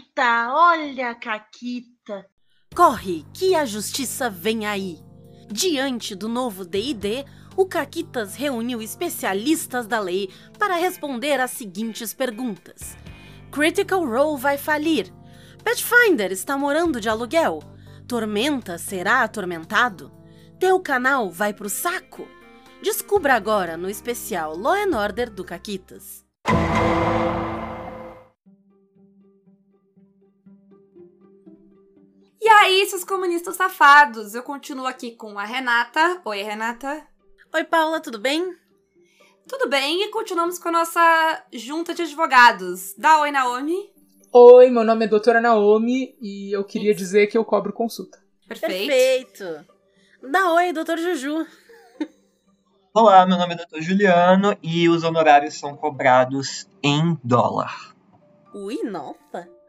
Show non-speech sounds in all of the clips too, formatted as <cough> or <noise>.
Caquita, olha a Caquita. Corre, que a justiça vem aí. Diante do novo D&D, o Caquitas reuniu especialistas da lei para responder às seguintes perguntas. Critical Role vai falir? Pathfinder está morando de aluguel? Tormenta será atormentado? Teu canal vai pro saco? Descubra agora no especial Law and Order do Caquitas. E aí, seus comunistas safados? Eu continuo aqui com a Renata. Oi, Renata. Oi, Paula, tudo bem? Tudo bem, e continuamos com a nossa junta de advogados. Dá oi, Naomi. Oi, meu nome é doutora Naomi e eu queria dizer que eu cobro consulta. Perfeito. Perfeito. Dá oi, doutor Juju. Olá, meu nome é Dr. Juliano e os honorários são cobrados em dólar. Ui, nossa.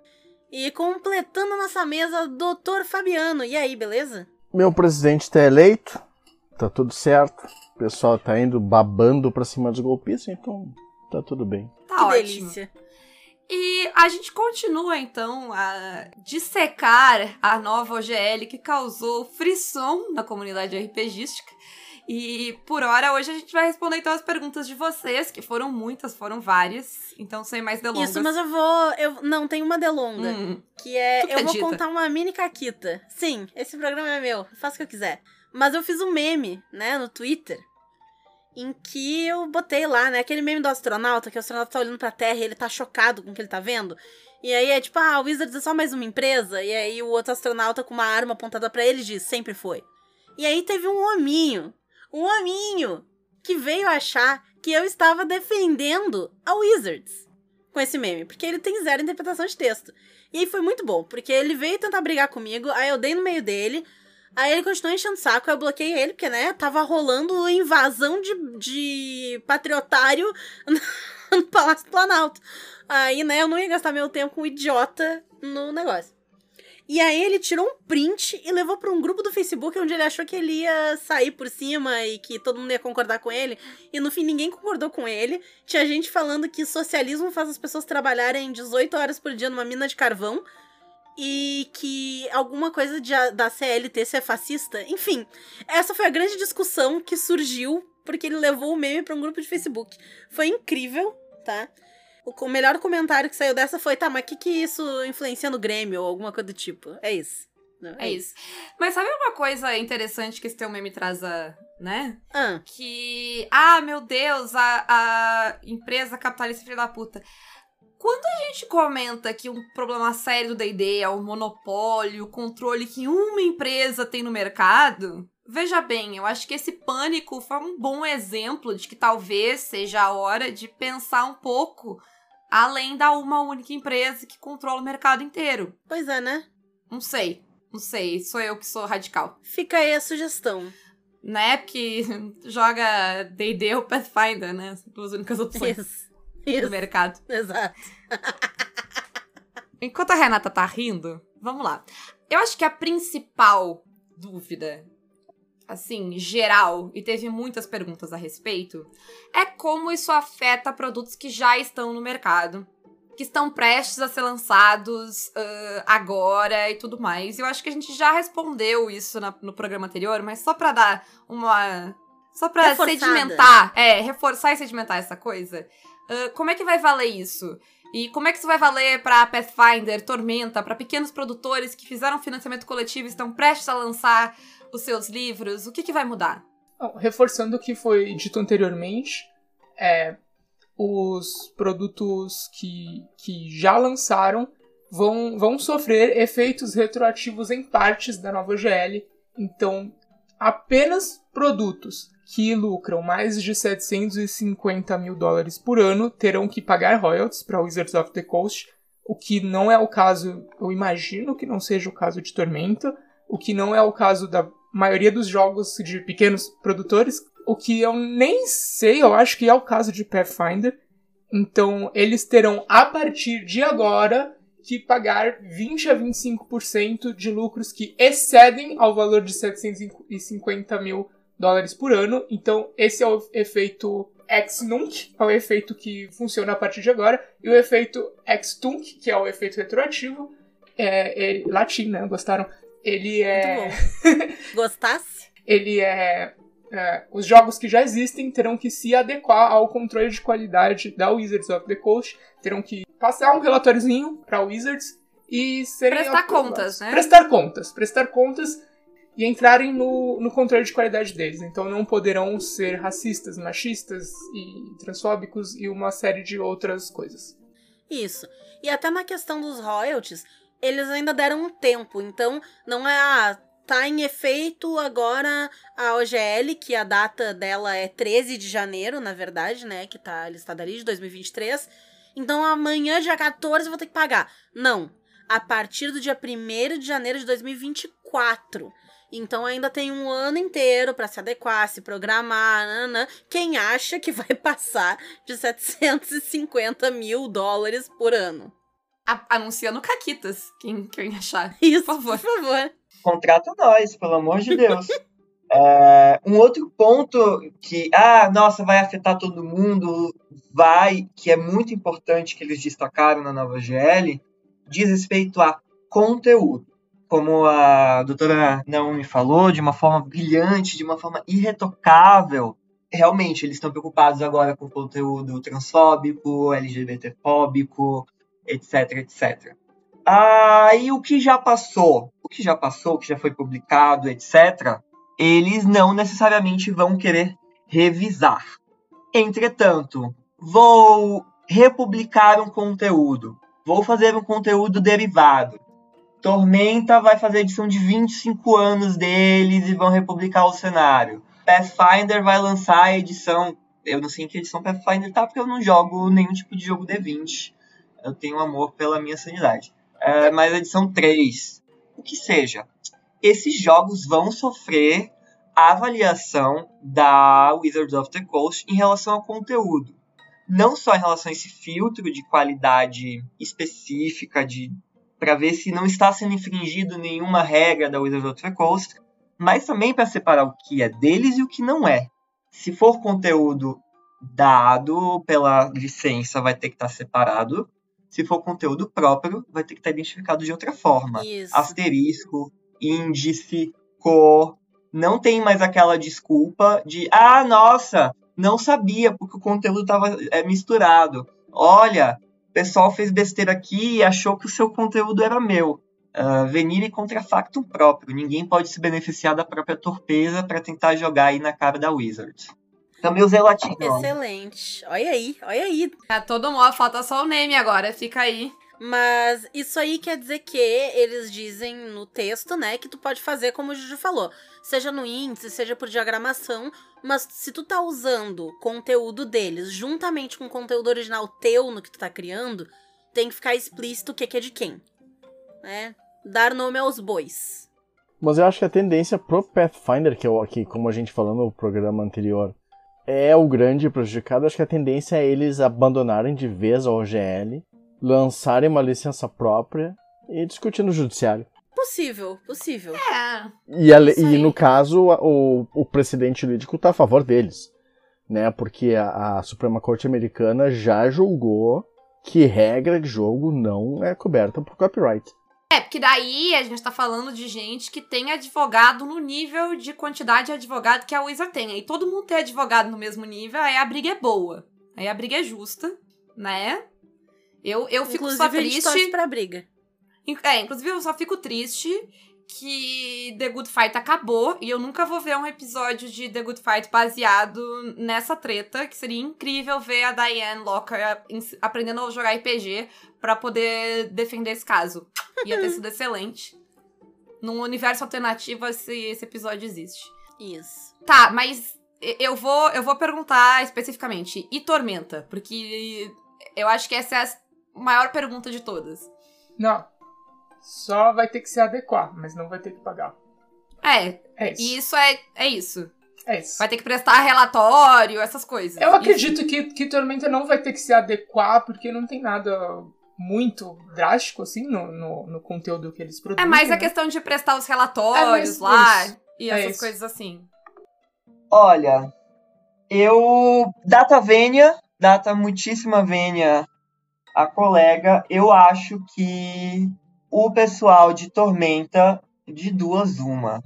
E completando a nossa mesa, doutor Fabiano. E aí, beleza? Meu presidente tá eleito, tá tudo certo. O pessoal tá indo babando pra cima dos golpistas, então tá tudo bem. Tá que ótimo. delícia. E a gente continua então a dissecar a nova OGL que causou frisson na comunidade RPGística. E por hora, hoje a gente vai responder então as perguntas de vocês, que foram muitas, foram várias. Então, sem mais delongas. Isso, mas eu vou. Eu, não, tem uma delonga. Hum, Que é. Eu vou contar uma mini caquita. Sim, esse programa é meu. Faça o que eu quiser. Mas eu fiz um meme, né, no Twitter. Em que eu botei lá, né? Aquele meme do astronauta, que o astronauta tá olhando pra Terra e ele tá chocado com o que ele tá vendo. E aí é tipo, ah, o Wizards é só mais uma empresa. E aí o outro astronauta com uma arma apontada pra ele diz, sempre foi. E aí teve um hominho, um hominho, que veio achar que eu estava defendendo a Wizards com esse meme, porque ele tem zero interpretação de texto. E aí foi muito bom, porque ele veio tentar brigar comigo, aí eu dei no meio dele, aí ele continuou enchendo o saco, aí eu bloqueei ele, porque, né, tava rolando invasão de, de patriotário <laughs> no Palácio do Planalto. Aí, né, eu não ia gastar meu tempo com um idiota no negócio. E aí ele tirou um print e levou para um grupo do Facebook onde ele achou que ele ia sair por cima e que todo mundo ia concordar com ele. E no fim ninguém concordou com ele. Tinha gente falando que socialismo faz as pessoas trabalharem 18 horas por dia numa mina de carvão. E que alguma coisa de, da CLT ser fascista. Enfim, essa foi a grande discussão que surgiu porque ele levou o meme para um grupo de Facebook. Foi incrível, tá? O melhor comentário que saiu dessa foi, tá, mas o que, que isso influencia no Grêmio ou alguma coisa do tipo? É isso. Não, É isso. Mas sabe uma coisa interessante que esse teu meme traz, a, né? Ah, Que, ah, meu Deus, a, a empresa capitalista filha da puta. Quando a gente comenta que um problema sério do D&D é o monopólio, o controle que uma empresa tem no mercado, veja bem, eu acho que esse pânico foi um bom exemplo de que talvez seja a hora de pensar um pouco além da uma única empresa que controla o mercado inteiro. pois é, né? Não sei, não sei, sou eu que sou radical. Fica aí a sugestão. Né? Porque <laughs> joga D&D ou Pathfinder, né? As duas únicas opções Isso. do Isso. mercado. Exato. Enquanto a Renata tá rindo, vamos lá. Eu acho que a principal dúvida, assim, geral, e teve muitas perguntas a respeito, é como isso afeta produtos que já estão no mercado, que estão prestes a ser lançados ah, agora e tudo mais. Eu acho que a gente já respondeu isso na- no programa anterior, mas só pra dar uma. Só pra Reforçada. sedimentar, é, reforçar e sedimentar essa coisa. ah, como é que vai valer isso? E como é que isso vai valer pra Pathfinder, Tormenta, pra pequenos produtores que fizeram financiamento coletivo e estão prestes a lançar os seus livros? O que, que vai mudar? Reforçando o que foi dito anteriormente, é, os produtos que, que já lançaram vão, vão sofrer efeitos retroativos em partes da nova GL. Então, apenas produtos que lucram mais de 750 mil dólares por ano terão que pagar royalties para Wizards of the Coast, o que não é o caso, eu imagino que não seja o caso de Tormenta, o que não é o caso da maioria dos jogos de pequenos produtores, o que eu nem sei, eu acho que é o caso de Pathfinder. Então, eles terão a partir de agora que pagar 20 a 25% de lucros que excedem ao valor de 750 mil dólares por ano. Então, esse é o efeito X-Nunc, que é o efeito que funciona a partir de agora, e o efeito X-Tunc, que é o efeito retroativo. É, é latim, né? Gostaram? Ele é. <laughs> Gostasse? ele é, é, Os jogos que já existem terão que se adequar ao controle de qualidade da Wizards of the Coast, terão que passar um relatóriozinho para Wizards e serem Prestar aprovados. contas, né? Prestar contas, prestar contas e entrarem no, no controle de qualidade deles. Então não poderão ser racistas, machistas e transfóbicos e uma série de outras coisas. Isso. E até na questão dos royalties, eles ainda deram um tempo. Então, não é. Ah, tá em efeito agora a OGL, que a data dela é 13 de janeiro, na verdade, né? Que tá listada ali, de 2023. Então, amanhã, dia 14, eu vou ter que pagar. Não. A partir do dia 1 de janeiro de 2024. Então ainda tem um ano inteiro para se adequar, se programar. Nanã. Quem acha que vai <laughs> passar de 750 mil dólares por ano? A- anunciando Caquitas, quem, quem achar. Isso, Por favor. Por favor. Contrata nós, pelo amor de Deus. <laughs> É, um outro ponto que, ah, nossa, vai afetar todo mundo, vai, que é muito importante que eles destacaram na nova GL, diz respeito a conteúdo. Como a doutora Naomi falou, de uma forma brilhante, de uma forma irretocável, realmente eles estão preocupados agora com conteúdo transfóbico, LGBTfóbico, etc, etc. Aí o que já passou, o que já passou, o que já foi publicado, etc., eles não necessariamente vão querer revisar. Entretanto, vou republicar um conteúdo, vou fazer um conteúdo derivado. Tormenta vai fazer a edição de 25 anos deles e vão republicar o cenário. Pathfinder vai lançar a edição. Eu não sei em que edição Pathfinder tá, porque eu não jogo nenhum tipo de jogo D20. Eu tenho amor pela minha sanidade. É, mas a edição 3, o que seja. Esses jogos vão sofrer a avaliação da Wizards of the Coast em relação ao conteúdo. Não só em relação a esse filtro de qualidade específica, de para ver se não está sendo infringido nenhuma regra da Wizards of the Coast, mas também para separar o que é deles e o que não é. Se for conteúdo dado pela licença, vai ter que estar separado. Se for conteúdo próprio, vai ter que estar identificado de outra forma. Isso. Asterisco, índice, cor. Não tem mais aquela desculpa de, ah, nossa, não sabia porque o conteúdo estava é, misturado. Olha, o pessoal fez besteira aqui e achou que o seu conteúdo era meu. Uh, venire contra factum próprio. Ninguém pode se beneficiar da própria torpeza para tentar jogar aí na cara da Wizards. Também usei latim. ó. Excelente. Olha aí, olha aí. Tá todo mundo, falta só o name agora, fica aí. Mas isso aí quer dizer que eles dizem no texto, né, que tu pode fazer como o Juju falou. Seja no índice, seja por diagramação, mas se tu tá usando conteúdo deles juntamente com o conteúdo original teu no que tu tá criando, tem que ficar explícito o que que é de quem. Né? Dar nome aos bois. Mas eu acho que a tendência pro Pathfinder, que, eu, que como a gente falou no programa anterior, é o grande prejudicado. Acho que a tendência é eles abandonarem de vez a OGL, lançarem uma licença própria e discutir no judiciário. Possível, possível. É. E, a e no caso, o, o precedente jurídico está a favor deles, né? Porque a, a Suprema Corte Americana já julgou que regra de jogo não é coberta por copyright. É, porque daí a gente tá falando de gente que tem advogado no nível de quantidade de advogado que a Wizard tem. Aí todo mundo tem advogado no mesmo nível, aí a briga é boa. Aí a briga é justa, né? Eu, eu fico Inclusive, só a gente triste. pra briga. É, inclusive eu só fico triste que The Good Fight acabou e eu nunca vou ver um episódio de The Good Fight baseado nessa treta, que seria incrível ver a Diane Locker aprendendo a jogar RPG pra poder defender esse caso. Ia ter sido <laughs> excelente. Num universo alternativo esse, esse episódio existe. Isso. Tá, mas eu vou, eu vou perguntar especificamente. E Tormenta? Porque eu acho que essa é a maior pergunta de todas. Não. Só vai ter que se adequar, mas não vai ter que pagar. É, É isso. E isso é, é isso. É isso. Vai ter que prestar relatório, essas coisas. Eu Isso. acredito que, que Tormenta não vai ter que se adequar, porque não tem nada muito drástico, assim, no, no, no conteúdo que eles produzem. É mais a né? questão de prestar os relatórios É lá isso. e É essas isso. coisas assim. Olha, Eu. Data vênia, data muitíssima vênia a colega, eu acho que o pessoal de Tormenta, de duas uma.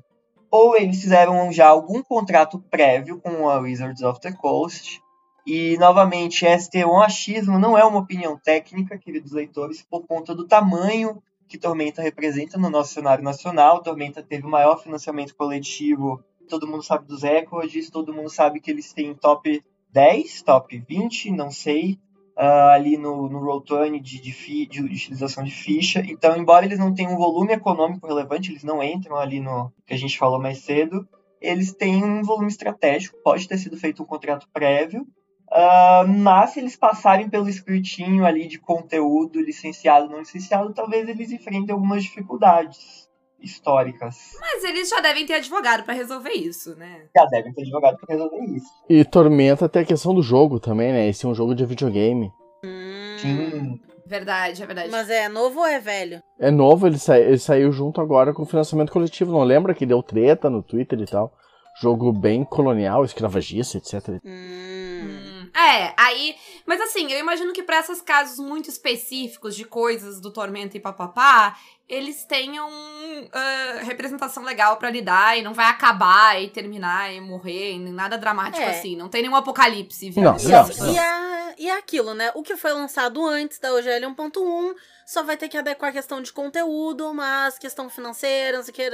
Ou eles fizeram já algum contrato prévio com a Wizards of the Coast. E, novamente, este é um achismo, não é uma opinião técnica, queridos leitores, por conta do tamanho que Tormenta representa no nosso cenário nacional. Tormenta teve o maior financiamento coletivo, todo mundo sabe dos recordes, todo mundo sabe que eles têm top 10, top 20, não sei, uh, ali no, no Roll20 de, de, de, utilização de ficha. Então, embora eles não tenham um volume econômico relevante, eles não entram ali no que a gente falou mais cedo, eles têm um volume estratégico, pode ter sido feito um contrato prévio, Uh, mas se eles passarem pelo escrutínio ali de conteúdo licenciado não licenciado, talvez eles enfrentem algumas dificuldades históricas. Mas eles já devem ter advogado para resolver isso, né? Já devem ter advogado para resolver isso. E Tormenta tem a questão do jogo também, né? Esse é um jogo de videogame. Hum, Sim. Verdade, é verdade. Mas é novo ou é velho? É novo, ele, sa ele saiu junto agora com o financiamento coletivo. Não lembra que deu treta no Twitter e tal? Jogo bem colonial, escravagista, etc. Hum. É, aí. Mas assim, eu imagino que para esses casos muito específicos de coisas do Tormento e papapá, eles tenham uh, representação legal para lidar e não vai acabar e terminar e morrer, nem nada dramático É. assim. Não tem nenhum apocalipse. viu? Não, E, não, é- e, é, e é aquilo, né? O que foi lançado antes da OGL 1.1 só vai ter que adequar a questão de conteúdo, mas questão financeira, não sei o que,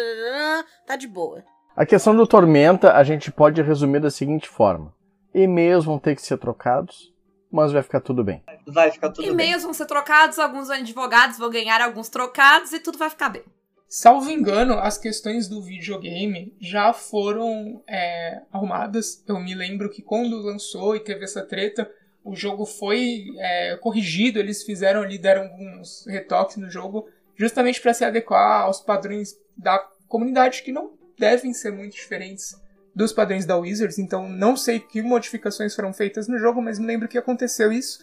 tá de boa. A questão do Tormenta a gente pode resumir da seguinte forma: e-mails vão ter que ser trocados, mas vai ficar tudo bem. Vai ficar tudo bem. E-mails vão ser trocados, alguns advogados vão ganhar alguns trocados e tudo vai ficar bem. Salvo engano, as questões do videogame já foram é, arrumadas. Eu me lembro que quando lançou e teve essa treta, o jogo foi é, corrigido. Eles fizeram ali, deram alguns retoques no jogo, justamente para se adequar aos padrões da comunidade, que não devem ser muito diferentes dos padrões da Wizards. Então, não sei que modificações foram feitas no jogo, mas me lembro que aconteceu isso.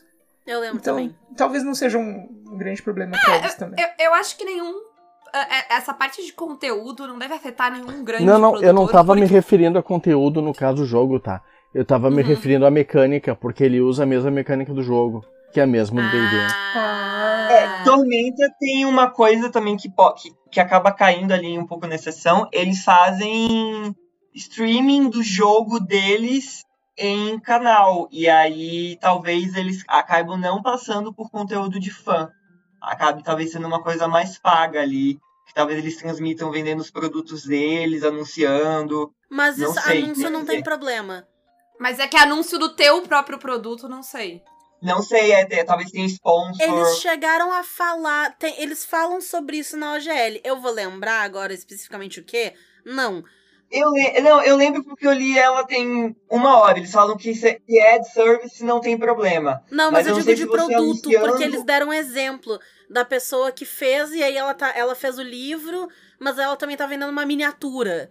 Eu lembro Então, também. talvez não seja um grande problema para eles também. Eu, eu acho que nenhum. é, é, Essa parte de conteúdo não deve afetar nenhum grande Não, não, eu não produtor, tava me porque- referindo a conteúdo no caso do jogo, tá? Eu tava me Uhum. referindo à mecânica, porque ele usa a mesma mecânica do jogo, que é a mesma do D&D. Ah, É, Tormenta tem uma coisa também que, que, que acaba caindo ali um pouco na exceção. Eles fazem streaming do jogo deles em canal. E aí talvez eles acabam não passando por conteúdo de fã. Acabe talvez sendo uma coisa mais paga ali. Que talvez eles transmitam vendendo os produtos deles, anunciando. mas Não isso, sei, anúncio não quer tem problema. Mas é que anúncio do teu próprio produto, não sei. Não sei, é, é, talvez tenha sponsor. Eles chegaram a falar. tem- eles falam sobre isso na OGL. Eu vou lembrar agora especificamente o quê? Não. Eu, não, eu lembro porque eu li ela tem uma hora. Eles falam que, se- que ad service não tem problema. Não, Mas mas, eu eu digo de você produto, anunciando- porque eles deram um exemplo da pessoa que fez, e aí ela, tá, ela fez o livro, mas ela também tá vendendo uma miniatura.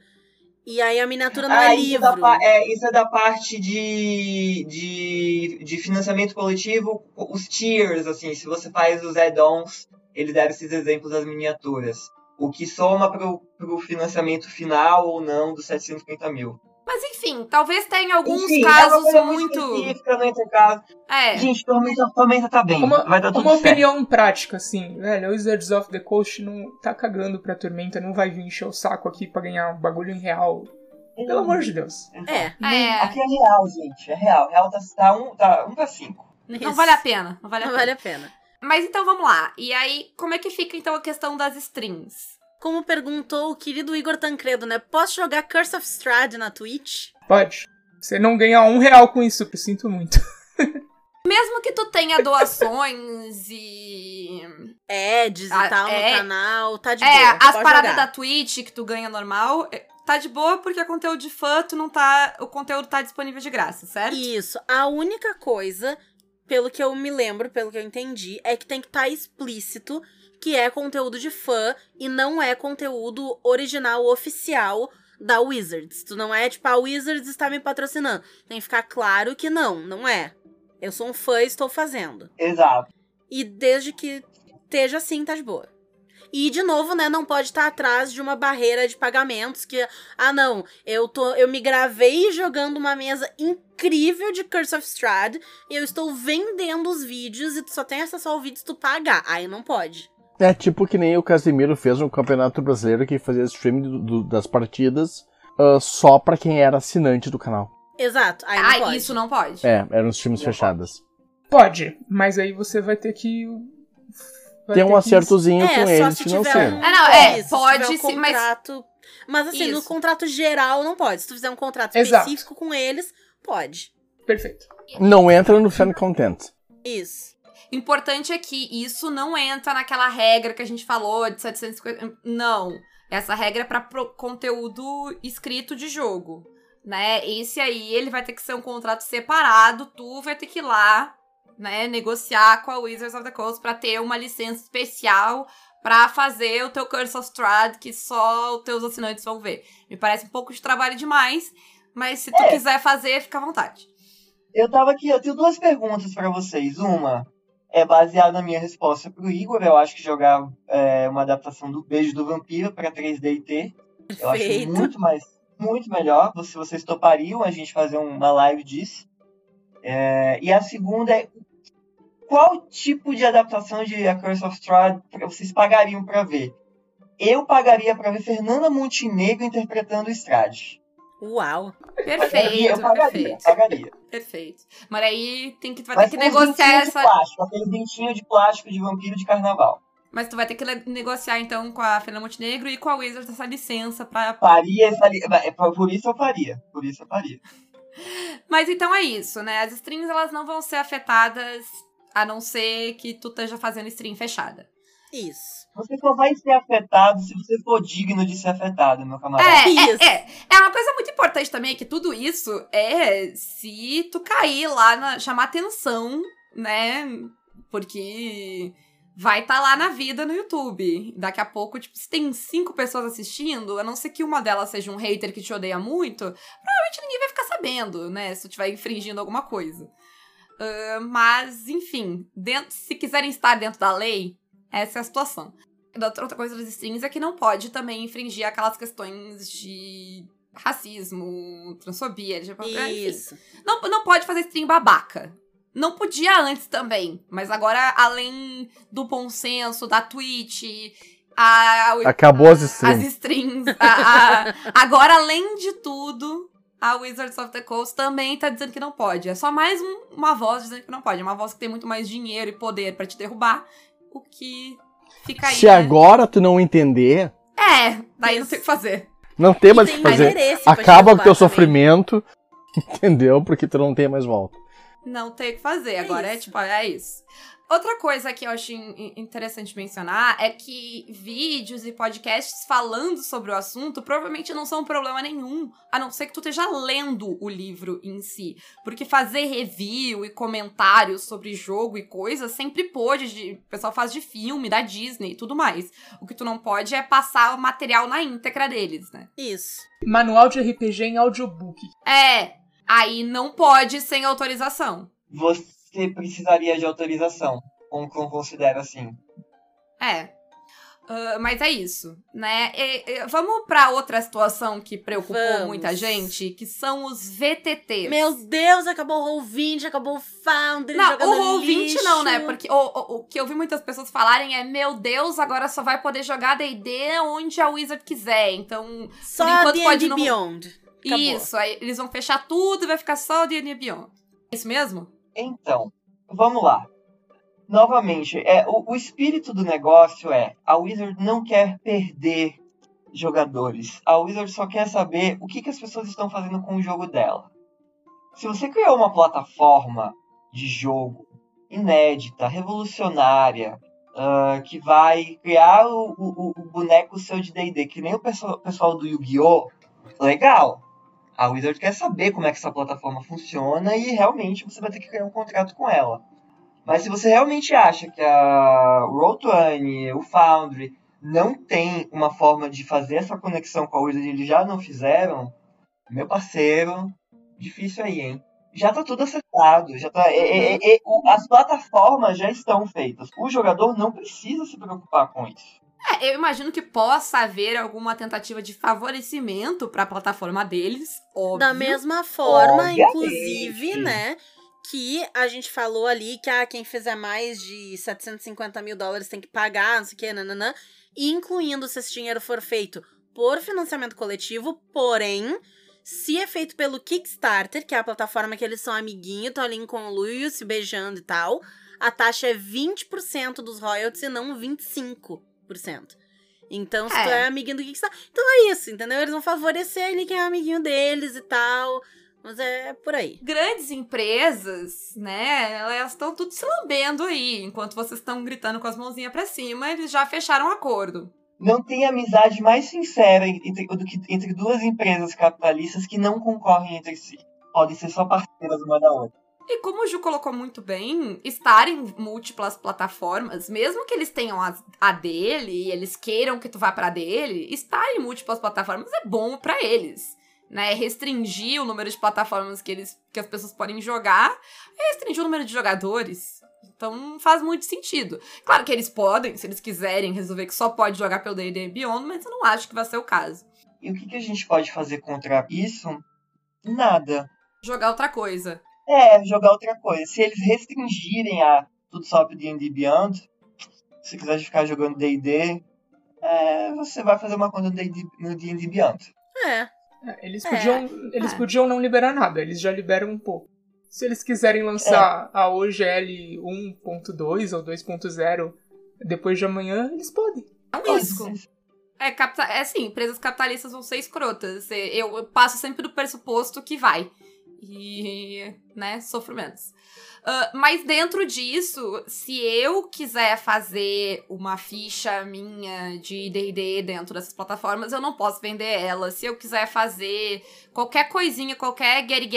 E aí a miniatura não ah, é isso, é livro. da, é, isso é da parte de, de, de financiamento coletivo, os tiers, assim, se você faz os add-ons, eles deram esses exemplos das miniaturas. O que soma pro, pro financiamento final ou não dos 750 mil. Mas enfim, talvez tenha alguns Enfim, é casos coisa muito. específica, não entra caso. É. Gente, Tormenta, Tormenta tá bem. Uma, vai dar tudo uma certo. opinião prática, assim, velho, o Wizards of the Coast não tá cagando pra Tormenta, não vai vir encher o saco aqui pra ganhar um bagulho em real. Pelo amor de Deus. É. É. Aqui é real, gente. É real. Real tá, tá, um, tá um pra cinco. Não Isso. vale a pena. Não vale a Não pena. vale a pena. Mas então vamos lá. E aí, como é que fica então a questão das strings? Como perguntou o querido Igor Tancredo, né? Posso jogar Curse of Strahd na Twitch? Pode. Você não ganha um real com isso, eu sinto muito. <laughs> Mesmo que tu tenha doações e. Ads Ah, e tal é. no canal, tá de é, boa. as pode paradas jogar. da Twitch que tu ganha normal, é, tá de boa porque é conteúdo de fã, tu não tá. O conteúdo tá disponível de graça, certo? Isso. A única coisa, pelo que eu me lembro, pelo que eu entendi, é que tem que estar explícito que é conteúdo de fã e não é conteúdo original oficial da Wizards. Tu não é tipo, a Wizards está me patrocinando. Tem que ficar claro que não, não é. Eu sou um fã e estou fazendo. Exato. E desde que esteja assim, tá de boa. E, de novo, né, não pode estar atrás de uma barreira de pagamentos que, ah, não, eu tô, eu me gravei jogando uma mesa incrível de Curse of Strahd e eu estou vendendo os vídeos e tu só tem acesso ao vídeo se tu pagar. Aí não pode. É tipo que nem o Casemiro fez no Campeonato Brasileiro que fazia streaming do- do- das partidas ah, só pra quem era assinante do canal. Exato, aí não Ah, pode. isso não pode. É, eram streams fechadas. Pode, mas aí você vai ter que. Ter um acertozinho É, com só eles se tiver financeiro. um... É, não, é, Isso, pode se tiver um sim, mas- contrato... Mas assim, no Isso. contrato geral não pode. Se tu fizer um contrato Exato. específico com eles, pode. Perfeito. Não entra no fan content. Isso. Importante é que isso não entra naquela regra que a gente falou de 750. Não. Essa regra é pra pro- conteúdo escrito de jogo. Né? Esse aí, ele vai ter que ser um contrato separado. Tu vai ter que ir lá, né? Negociar com a Wizards of the Coast pra ter uma licença especial pra fazer o teu Curse of Strahd que só os teus assinantes vão ver. Me parece um pouco de trabalho demais, mas se tu É. quiser fazer, fica à vontade. Eu tava aqui, eu tenho duas perguntas pra vocês. Uma é baseada na minha resposta pro Igor. Eu acho que jogar é, uma adaptação do Beijo do Vampiro pra 3D e T. Eu acho Perfeito. muito mais, muito melhor. Se vocês topariam a gente fazer uma live disso. É, e a segunda é qual tipo de adaptação de A Curse of Strahd vocês pagariam pra ver? Eu pagaria pra ver Fernanda Montenegro interpretando o Strade. Uau. Perfeito, eu pagaria, perfeito. pagaria. Perfeito. Mas aí tem que, tu vai Mas ter que negociar essa. de plástico, aqueles dentinhos de plástico de vampiro de carnaval. Mas tu vai ter que negociar então com a Fernanda Montenegro e com a Wizards essa licença pra. Faria essa li- é, por por isso eu faria. Por isso eu faria. <laughs> Mas então é isso, né? As strings elas não vão ser afetadas a não ser que tu esteja fazendo stream fechada. Isso. Você só vai ser afetado se você for digno de ser afetado, meu camarada. É, Isso. é, é. É uma coisa muito importante também que tudo isso é se tu cair lá na. chamar atenção, né? Porque vai estar lá na vida no YouTube. Daqui a pouco, tipo, se tem cinco pessoas assistindo, a não ser que uma delas seja um hater que te odeia muito, provavelmente ninguém vai ficar sabendo, né? Se tu estiver infringindo alguma coisa. Ah, mas, enfim, dentro, se quiserem estar dentro da lei, essa é a situação. Outra outra coisa das strings é que não pode também infringir aquelas questões de racismo, transfobia, tipo, enfim. Isso. Não, não pode fazer stream babaca. Não podia antes também, mas agora, além do bom senso, da Twitch, a, Acabou as as streams. strings, a- a- agora, além de tudo, a Wizards of the Coast também tá dizendo que não pode. É só mais um- uma voz dizendo que não pode. É uma voz que tem muito mais dinheiro e poder pra te derrubar, o que fica aí. Se né? agora tu não entender, É, daí não tem o que fazer. não tem mais o que fazer. Acaba com o teu também. sofrimento, <laughs> entendeu? Porque tu não tem mais volta. Não tem o que fazer. Agora é isso. tipo, é isso. Outra coisa que eu acho in- interessante mencionar é que vídeos e podcasts falando sobre o assunto provavelmente não são problema nenhum, a não ser que tu esteja lendo o livro em si. Porque fazer review e comentários sobre jogo e coisas sempre pôde, de- o pessoal faz de filme, da Disney e tudo mais. O que tu não pode é passar o material na íntegra deles, né? Isso. Manual de RPG em audiobook. É, aí não pode sem autorização. Você precisaria de autorização. Como, como considera assim? É. Ah, mas é isso, né? E- e- vamos pra outra situação que preocupou Vamos. muita gente, que são os VTTs. Meu Deus, acabou o Roll20, acabou o Foundry, Não, o Roll20 lixo. não, né? Porque o, o, o que eu vi muitas pessoas falarem é: Meu Deus, agora só vai poder jogar DD onde a Wizard quiser. Então, Só enquanto D&D pode não- Beyond. Acabou. isso. Aí eles vão fechar tudo e vai ficar só o D&D Beyond. É Isso mesmo? Então, vamos lá. Novamente, é, o, o espírito do negócio é a Wizard não quer perder jogadores. A Wizard só quer saber o que, que as pessoas estão fazendo com o jogo dela. Se você criou uma plataforma de jogo inédita, revolucionária, ah, que vai criar o, o- o boneco seu de D&D, que nem o pessoal, pessoal do Yu-Gi-Oh! Legal! A Wizard quer saber como é que essa plataforma funciona e realmente você vai ter que criar um contrato com ela. Mas se você realmente acha que a Roll20, o Foundry, não tem uma forma de fazer essa conexão com a Wizard e eles já não fizeram, meu parceiro, difícil aí, hein? Já tá tudo acertado, já tá, o- as plataformas já estão feitas. O jogador não precisa se preocupar com isso. É, eu imagino que possa haver alguma tentativa de favorecimento pra plataforma deles, óbvio. Da mesma forma, Obviamente. inclusive, né? Que a gente falou ali que ah, quem fizer mais de 750 mil dólares tem que pagar, não sei o que, nananã. Incluindo se esse dinheiro for feito por financiamento coletivo, porém, se é feito pelo Kickstarter, que é a plataforma que eles são amiguinho, estão ali com o Luio se beijando e tal, a taxa é 20% dos royalties e não 25%. Então, se tu É. é amiguinho do Kickstarter. Então é isso, entendeu? Eles vão favorecer ali quem é amiguinho deles e tal. Mas é por aí. Grandes empresas, né, elas estão tudo se lambendo aí. Enquanto vocês estão gritando com as mãozinhas pra cima, eles já fecharam um acordo. Não tem amizade mais sincera entre, do que entre duas empresas capitalistas que não concorrem entre si. Podem ser só parceiras uma da outra. E como o Ju colocou muito bem, estar em múltiplas plataformas, mesmo que eles tenham a, a dele e eles queiram que tu vá pra dele, estar em múltiplas plataformas é bom pra eles. Né, restringir o número de plataformas que, eles, que as pessoas podem jogar é restringir o número de jogadores. Então não faz muito sentido. Claro que eles podem, se eles quiserem, resolver que só pode jogar pelo D&D Beyond, mas eu não acho que vai ser o caso. E o que, que a gente pode fazer contra isso? Nada. Jogar outra coisa. É, jogar outra coisa. Se eles restringirem a tudo só pro D&D Beyond, se quiser ficar jogando D&D, é, você vai fazer uma conta no D&D Beyond. É. É, eles É, podiam, eles é. podiam não liberar nada, eles já liberam um pouco. Se eles quiserem lançar a OGL 1.2 ou 2.0 depois de amanhã, eles podem. É um risco. É, capta é assim, empresas capitalistas vão ser escrotas. É, Eu, eu passo sempre do pressuposto que vai. E, né, sofrimentos. Ah, mas dentro disso, se eu quiser fazer uma ficha minha de D&D dentro dessas plataformas, eu não posso vender ela. Se eu quiser fazer qualquer coisinha, qualquer get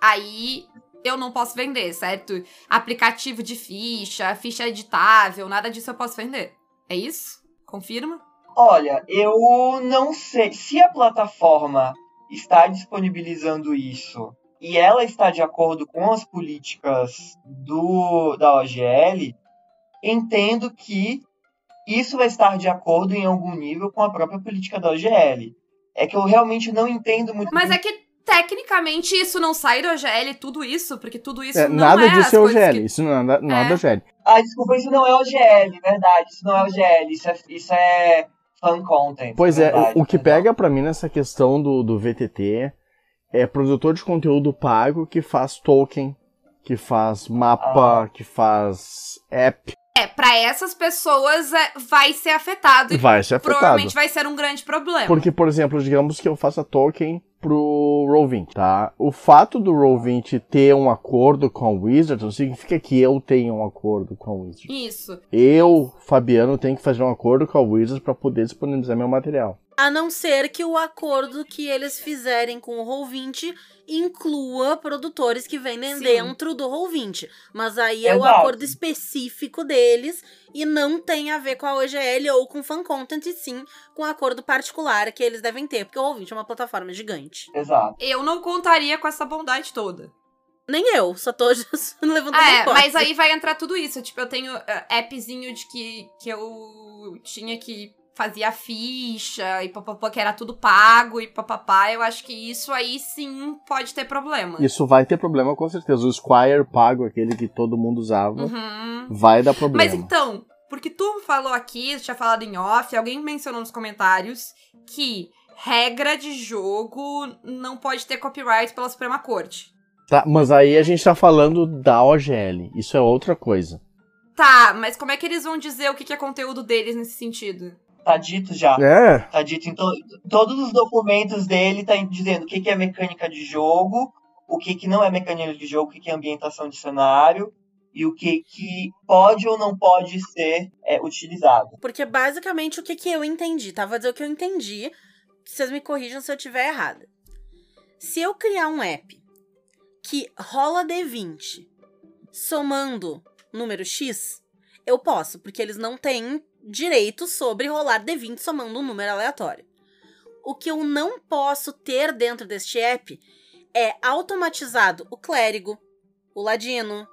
aí, eu não posso vender, certo? Aplicativo de ficha, ficha editável, nada disso eu posso vender. É isso? Confirma? Olha, eu não sei. Se a plataforma está disponibilizando isso e ela está de acordo com as políticas do, da OGL, entendo que isso vai estar de acordo em algum nível com a própria política da OGL. É que eu realmente não entendo muito Mas bem é que tecnicamente isso não sai do OGL, tudo isso, porque tudo isso É, não nada é disso é OGL. que- Isso não é nada, nada É. OGL. Ah, desculpa, isso não é OGL, verdade. Isso não é OGL, isso é, isso é fan content. Pois é, verdade, o, o que perdão. pega pra mim nessa questão do, do VTT é produtor de conteúdo pago que faz token, que faz mapa, Ah. que faz app. É, pra essas pessoas é, vai ser afetado Vai ser afetado. provavelmente vai ser um grande problema. Porque, por exemplo, digamos que eu faça token pro Roll20, tá? O fato do Roll20 ter um acordo com a Wizards não significa que eu tenha um acordo com a Wizards. Isso. Eu, Fabiano, tenho que fazer um acordo com a Wizards pra poder disponibilizar meu material. A não ser que o acordo que eles fizerem com o Roll20 inclua produtores que vendem Sim. dentro do Roll20. Mas aí é o acordo específico deles e não tem a ver com a OGL ou com fan content, e sim com o acordo particular que eles devem ter, porque o Roll20 é uma plataforma gigante. Exato. Eu não contaria com essa bondade toda. Nem eu, só tô <laughs> levantando É, hipótese. mas aí vai entrar tudo isso. Tipo, eu tenho eh, appzinho de que, que eu tinha que fazia ficha e papapá, que era tudo pago e papapá. Eu acho que isso aí sim pode ter problema. Isso vai ter problema com certeza. O Squire pago, aquele que todo mundo usava, Uhum. vai dar problema. Mas então, porque tu falou aqui, tinha falado em off, alguém mencionou nos comentários que regra de jogo não pode ter copyright pela Suprema Corte. Tá, mas aí a gente tá falando da OGL. Isso é outra coisa. Tá, mas como é que eles vão dizer o que que é conteúdo deles nesse sentido? Tá dito já. É, Tá dito em to- todos os documentos dele, tá dizendo o que, que é mecânica de jogo, o que, que não é mecânica de jogo, o que, que é ambientação de cenário e o que, que pode ou não pode ser é, utilizado. Porque basicamente o que, que eu entendi, tá? Vou dizer o que eu entendi. Vocês me corrijam se eu estiver errada. Se eu criar um app que rola D20 somando número X, eu posso, porque eles não têm direito sobre rolar D20 somando um número aleatório. O que eu não posso ter dentro deste app é automatizado o clérigo, o ladino,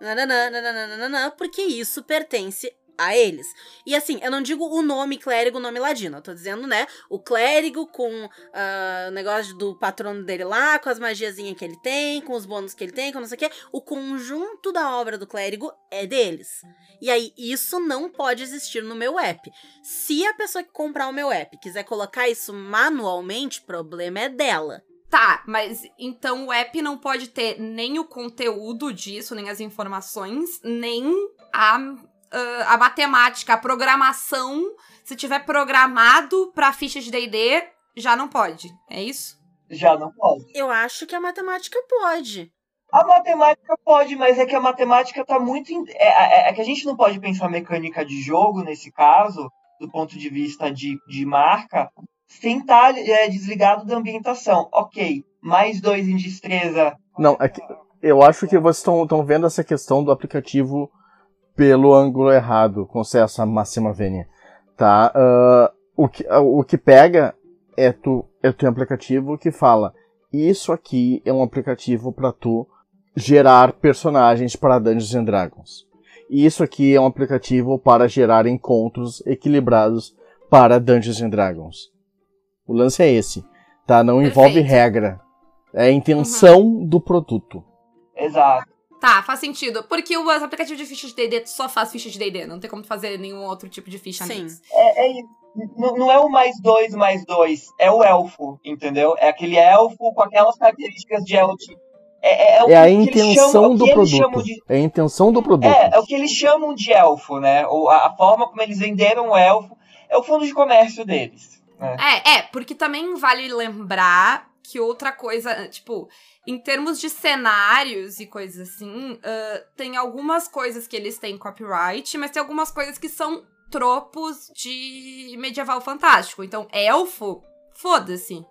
nananã, nananã, porque isso pertence a eles. E assim, eu não digo o nome clérigo, o nome ladino. Eu tô dizendo, né, o clérigo com ah, o negócio do patrono dele lá, com as magiazinhas que ele tem, com os bônus que ele tem, com não sei o quê. O conjunto da obra do clérigo é deles. E aí, isso não pode existir no meu app. Se a pessoa que comprar o meu app quiser colocar isso manualmente, problema é dela. Tá, mas então o app não pode ter nem o conteúdo disso, nem as informações, nem a, ah, a matemática, a programação. Se tiver programado pra ficha de DD, já não pode. É isso? Já não pode. Eu acho que a matemática pode. A matemática pode, mas é que a matemática tá muito. in- É, é- é que a gente não pode pensar mecânica de jogo nesse caso, do ponto de vista de, de marca, sem estar é, desligado da ambientação. Ok, mais dois em destreza. Não, é que eu acho que vocês estão vendo essa questão do aplicativo pelo ângulo errado, com essa máxima vênia. Tá? Ah, o, que, ah, o que pega é tu, é tu um aplicativo que fala isso aqui é um aplicativo para tu gerar personagens para Dungeons and Dragons. E isso aqui é um aplicativo para gerar encontros equilibrados para Dungeons and Dragons. O lance é esse, tá? Não envolve Perfeito. regra. É a intenção do produto. Exato. Tá, faz sentido. Porque o aplicativo de ficha de D&D só faz ficha de D&D. Não tem como fazer nenhum outro tipo de ficha Sim. É, é isso. Não é o mais dois mais dois, é o elfo, entendeu? É aquele elfo com aquelas características de elfo. É, é, o É a intenção chamam- é do produto. de- É a intenção do produto. É, é o que eles chamam de elfo, né? Ou a, a forma como eles venderam o elfo é o fundo de comércio deles. Né? É, é, porque também vale lembrar que outra coisa, tipo, em termos de cenários e coisas assim, ah, tem algumas coisas que eles têm copyright, mas tem algumas coisas que são tropos de medieval fantástico. Então, elfo, foda-se.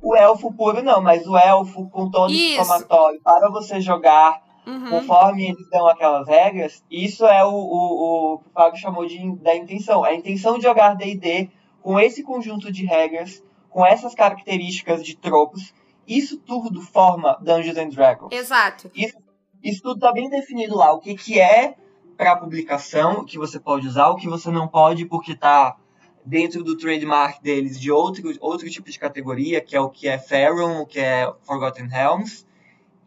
O elfo puro não, mas o elfo com todo Isso. somatório para você jogar Uhum. conforme eles dão aquelas regras, isso é o, o, o que o Fábio chamou de da intenção. A intenção de jogar D&D com esse conjunto de regras, com essas características de tropos, isso tudo forma Dungeons and Dragons. Exato. Isso tudo tá bem definido lá. O que, que é para publicação, o que você pode usar, o que você não pode, porque tá dentro do trademark deles de outro, outro tipo de categoria, que é o que é Faron, o que é Forgotten Realms,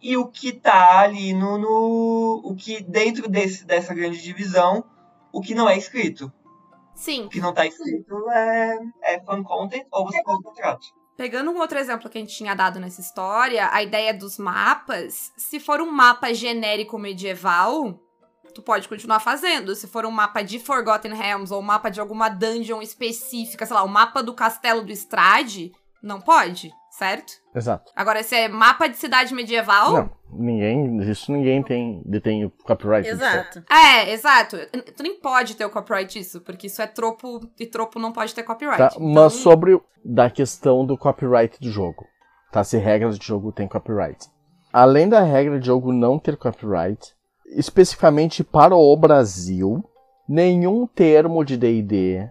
e o que tá ali no, no o que dentro desse, dessa grande divisão, o que não é escrito. Sim. O que não tá escrito é, é fan content ou você faz contrato. Pegando um outro exemplo que a gente tinha dado nessa história, a ideia dos mapas, se for um mapa genérico medieval, tu pode continuar fazendo. Se for um mapa de Forgotten Realms ou um mapa de alguma dungeon específica, sei lá, o mapa do castelo do Strade, não pode, certo? Exato. Agora, se é mapa de cidade medieval. Não, ninguém. Isso ninguém tem, detém o copyright. disso. Exato. É, exato. Tu nem pode ter o copyright disso, porque isso é tropo e tropo não pode ter copyright. Tá? Então, Mas sobre da questão do copyright do jogo. Tá? Se regras de jogo tem copyright. Além da regra de jogo não ter copyright, especificamente para o Brasil, nenhum termo de D&D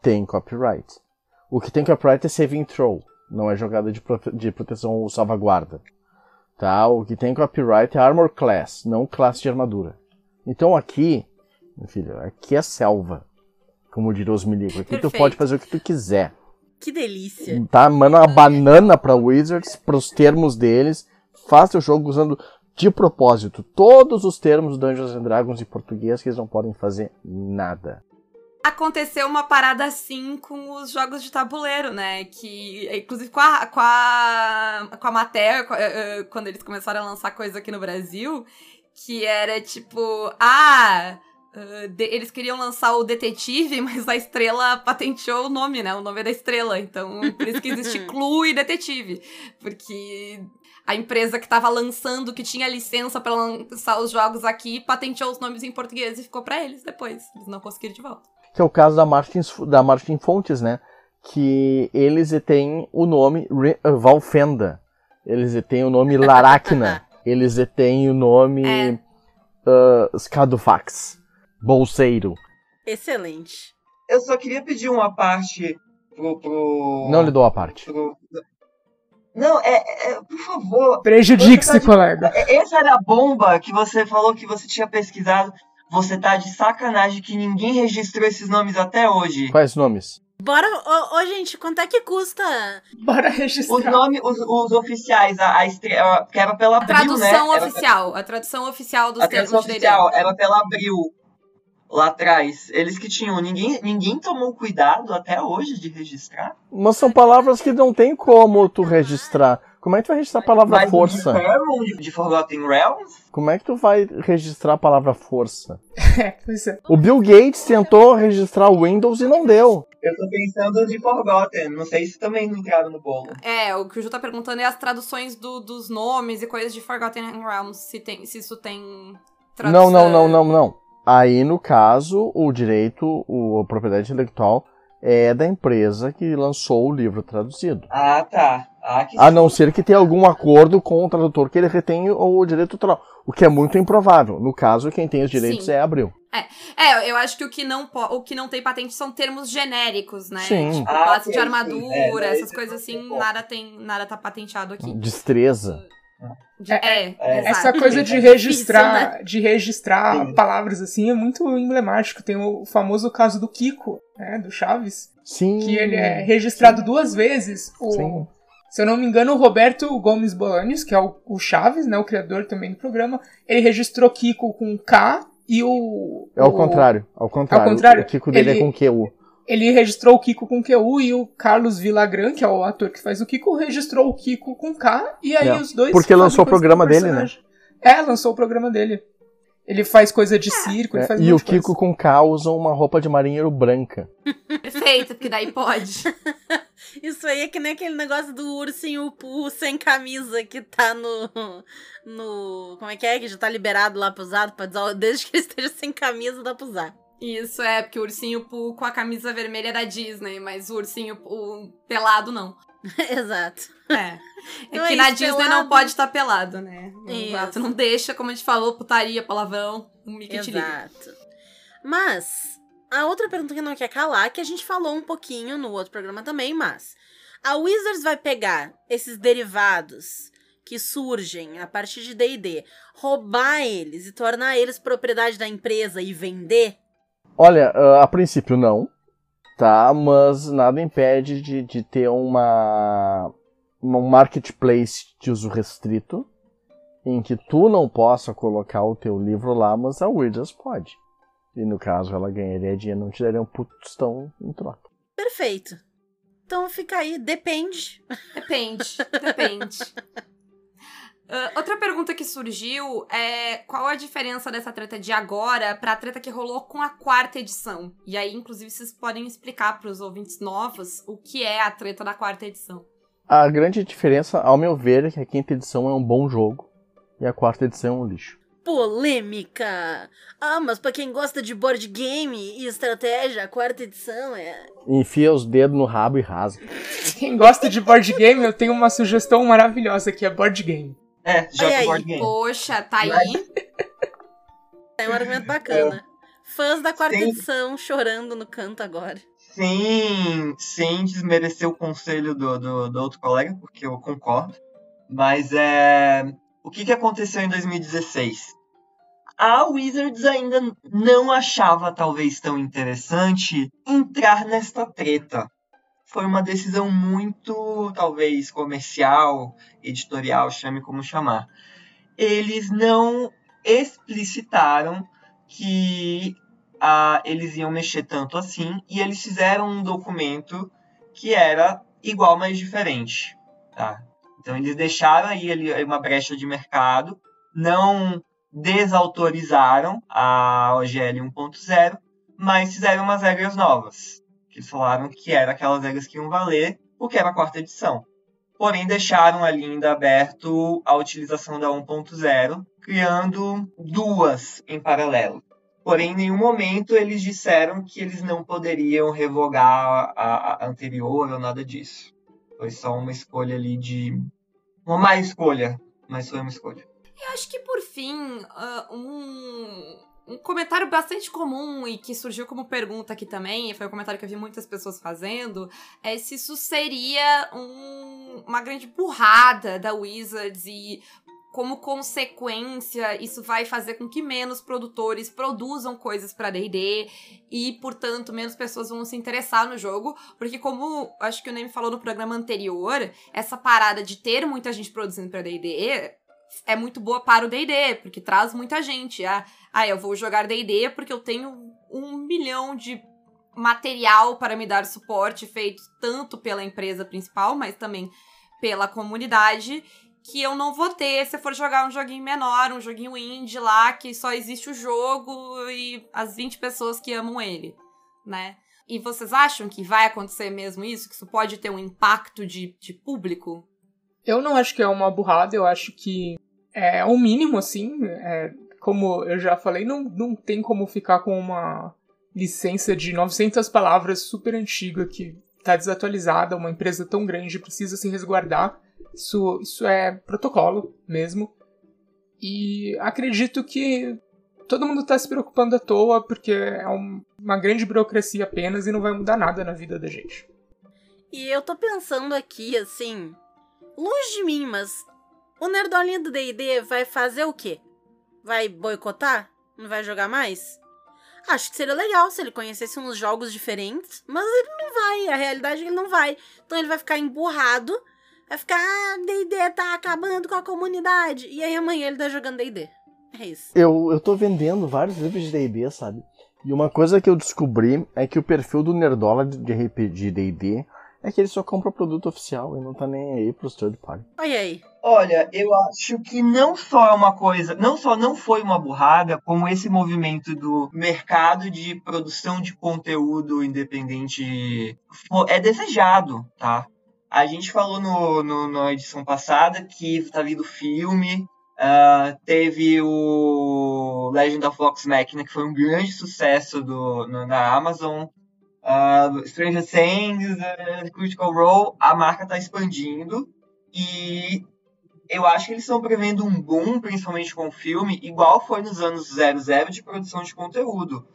tem copyright. O que tem copyright é saving throw, não é jogada de, prote- de proteção ou salvaguarda. Tá? O que tem copyright é armor class, não classe de armadura. Então aqui, meu filho, aqui é selva. Como diria os milicos. Aqui tu Perfeito. pode fazer o que tu quiser. Que delícia. Tá? Manda uma banana pra Wizards, pros termos deles. Faça o jogo usando de propósito todos os termos do Dungeons and Dragons em português que eles não podem fazer nada. Aconteceu uma parada assim com os jogos de tabuleiro, né? Que, inclusive, com a, com a, com a Mater, eh, eh, quando eles começaram a lançar coisa aqui no Brasil, que era tipo, ah. eh, de- eles queriam lançar o detetive, <laughs> mas a estrela patenteou o nome, né? O nome é da estrela. Então, por isso que existe <laughs> Clue e detetive. Porque a empresa que tava lançando, que tinha licença pra lançar os jogos aqui, patenteou os nomes em português e ficou pra eles depois. Eles não conseguiram de volta. Que é o caso da Martin, da Martin Fontes, né? Que eles têm o nome Re- Valfenda. Eles têm o nome Laracna. <laughs> eles têm o nome É. uh, Scadufax. Bolseiro. Excelente. Eu só queria pedir uma parte pro. pro Não lhe dou a parte. pro- Não, é, é- por favor. Prejudique-se, tá colega. É- Essa era a bomba que você falou que você tinha pesquisado. Você tá de sacanagem que ninguém registrou esses nomes até hoje. Quais nomes? Bora, ô, ô, gente, quanto é que custa? Bora Os registrar. nomes, os, os oficiais, a, a estre... a- que era pela A Abril, tradução né? Era oficial. A tradução oficial dos A termos tradução oficial era pela Abril. Lá atrás. Eles que tinham. Ninguém, ninguém tomou cuidado até hoje de registrar. Mas são palavras que não tem como tu registrar. Como é que tu vai registrar a palavra Mas o força? Inferno de, de Forgotten Realms? Como é que tu vai registrar a palavra força? <laughs> É, pois é. O Bill Gates tentou registrar o Windows e não deu. Eu tô pensando de Forgotten. Não sei se também não entraram no bolo. É, o que o Ju tá perguntando é as traduções do- dos nomes e coisas de Forgotten Realms, se, tem, se isso tem Não, tradução. não, não, não, não. Aí, no caso, o direito, o, a propriedade intelectual é da empresa que lançou o livro traduzido. Ah, tá. Ah, que A não ser que tenha algum acordo com o tradutor que ele retém o direito autoral. O que é muito improvável. No caso, quem tem os direitos Sim. é a Abril. É, eu acho que o que não, o que não tem patente são termos genéricos, né? Sim. Tipo, Ah, classe sim, de sim. armadura, É, essas coisas é assim, nada tem, nada tá patenteado aqui. Destreza. De- é, é. exato. Essa coisa de É registrar, difícil, de registrar Sim. palavras assim é muito emblemático. Tem o famoso caso do Kiko, né, do Chaves, Sim. que ele é registrado duas vezes. O, Sim. Se eu não me engano, o Roberto Gomes Bolanes, que é o, o Chaves, né, o criador também do programa, ele registrou Kiko com K e o. É ao o- contrário. Ao contrário. contrário? O Kiko dele Ele- é com QU. Ele registrou o Kiko com QU e o Carlos Villagrán, que é o ator que faz o Kiko, registrou o Kiko com K e aí É, os dois. porque lançou o programa dele, né? É, lançou o programa dele. Ele faz coisa de circo, ele É, faz um e o de coisa. Kiko com K usa uma roupa de marinheiro branca. <laughs> Perfeito, porque daí pode. <laughs> Isso aí é que nem aquele negócio do ursinho Poo sem camisa que tá no. no. Como é que é? Que já tá liberado lá pra usar, pra usar. Desde que ele esteja sem camisa, dá pra usar. Isso é, porque o ursinho Poo com a camisa vermelha é da Disney, mas o ursinho Poo pelado não. <laughs> Exato. É. É Então que é na isso, Disney pelado. não pode estar pelado, né? Exato, não deixa, como a gente falou, putaria, palavrão, o Mickey. Exato. Mas, a outra pergunta que não quer calar, que a gente falou um pouquinho no outro programa também, mas. A Wizards vai pegar esses derivados que surgem a partir de D&D, roubar eles e tornar eles propriedade da empresa e vender? Olha, ah, a princípio não, tá? Mas nada impede de, de ter uma, uma- um marketplace de uso restrito em que tu não possa colocar o teu livro lá, mas a Wizards pode. E no caso ela ganharia dinheiro, não te daria um putostão em troca. Perfeito. Então fica aí, depende. Depende, depende. <laughs> Ah, outra pergunta que surgiu é qual a diferença dessa treta de agora pra treta que rolou com a quarta edição? E aí, inclusive, vocês podem explicar pros ouvintes novos o que é a treta da quarta edição. A grande diferença, ao meu ver, é que a quinta edição é um bom jogo e a quarta edição é um lixo. Polêmica! Ah, mas pra quem gosta de board game e estratégia, a quarta edição é. Enfia os dedos no rabo e rasga. <laughs> Quem gosta de board game, eu tenho uma sugestão maravilhosa que é board game. É, joga aí, board game. Poxa, tá aí. <laughs> É um argumento bacana. Fãs da quarta Sim. edição chorando no canto agora. Sem, sem desmerecer o conselho do, do, do outro colega, porque eu concordo. Mas é. O que, que aconteceu em 2016? A Wizards ainda não achava talvez tão interessante entrar nesta treta. Foi uma decisão muito, talvez, comercial, editorial, chame como chamar. Eles não explicitaram que ah, eles iam mexer tanto assim, e eles fizeram um documento que era igual, mas diferente. Tá? Então eles deixaram aí ali uma brecha de mercado, não desautorizaram a OGL 1.0, mas fizeram umas regras novas. Que eles falaram que eram aquelas regras que iam valer, porque era a quarta edição. Porém, deixaram ali ainda aberto a utilização da 1.0, criando duas em paralelo. Porém, em nenhum momento eles disseram que eles não poderiam revogar a, a anterior ou nada disso. Foi só uma escolha ali de. Uma má escolha, mas foi uma escolha. Eu acho que por fim, ah, um, um comentário bastante comum e que surgiu como pergunta aqui também, e foi um comentário que eu vi muitas pessoas fazendo, é se isso seria um- uma grande burrada da Wizards e como consequência, isso vai fazer com que menos produtores produzam coisas para D&D e, portanto, menos pessoas vão se interessar no jogo, porque como acho que o Neme falou no programa anterior, essa parada de ter muita gente produzindo para D&D é muito boa para o D&D, porque traz muita gente. Ah, ah, eu vou jogar D&D porque eu tenho um milhão de material para me dar suporte feito tanto pela empresa principal, mas também pela comunidade que eu não vou ter se for jogar um joguinho menor, um joguinho indie lá, que só existe o jogo e as 20 pessoas que amam ele, né? E vocês acham que vai acontecer mesmo isso? Que isso pode ter um impacto de, de público? Eu não acho que é uma burrada, eu acho que é o mínimo, assim. É, como eu já falei, não, não tem como ficar com uma licença de 900 palavras super antiga que está desatualizada, uma empresa tão grande precisa se resguardar isso, isso é protocolo mesmo. E acredito que todo mundo está se preocupando à toa porque é um, uma grande burocracia apenas e não vai mudar nada na vida da gente. E eu tô pensando aqui, assim, longe de mim, mas o nerdolinha do D&D vai fazer o quê? Vai boicotar? Não vai jogar mais? Acho que seria legal se ele conhecesse uns jogos diferentes, mas ele não vai, a realidade é ele não vai. Então ele vai ficar emburrado Vai ficar, ah, D&D tá acabando com a comunidade. E aí amanhã ele tá jogando D&D. É isso. Eu, eu tô vendendo vários livros de D&D, sabe? E uma coisa que eu descobri é que o perfil do Nerdola de RPG D&D é que ele só compra produto oficial e não tá nem aí pros third party. Olha aí. Olha, eu acho que não só é uma coisa, não só não foi uma burrada, como esse movimento do mercado de produção de conteúdo independente é desejado, tá? A gente falou no, no, na edição passada que tá vindo filme. Uh, teve o Legend of Vox Machina, que foi um grande sucesso do, no, na Amazon. Uh, Stranger Things, uh, Critical Role, a marca está expandindo. E eu acho que eles estão prevendo um boom, principalmente com o filme, igual foi nos anos 00 de produção de conteúdo.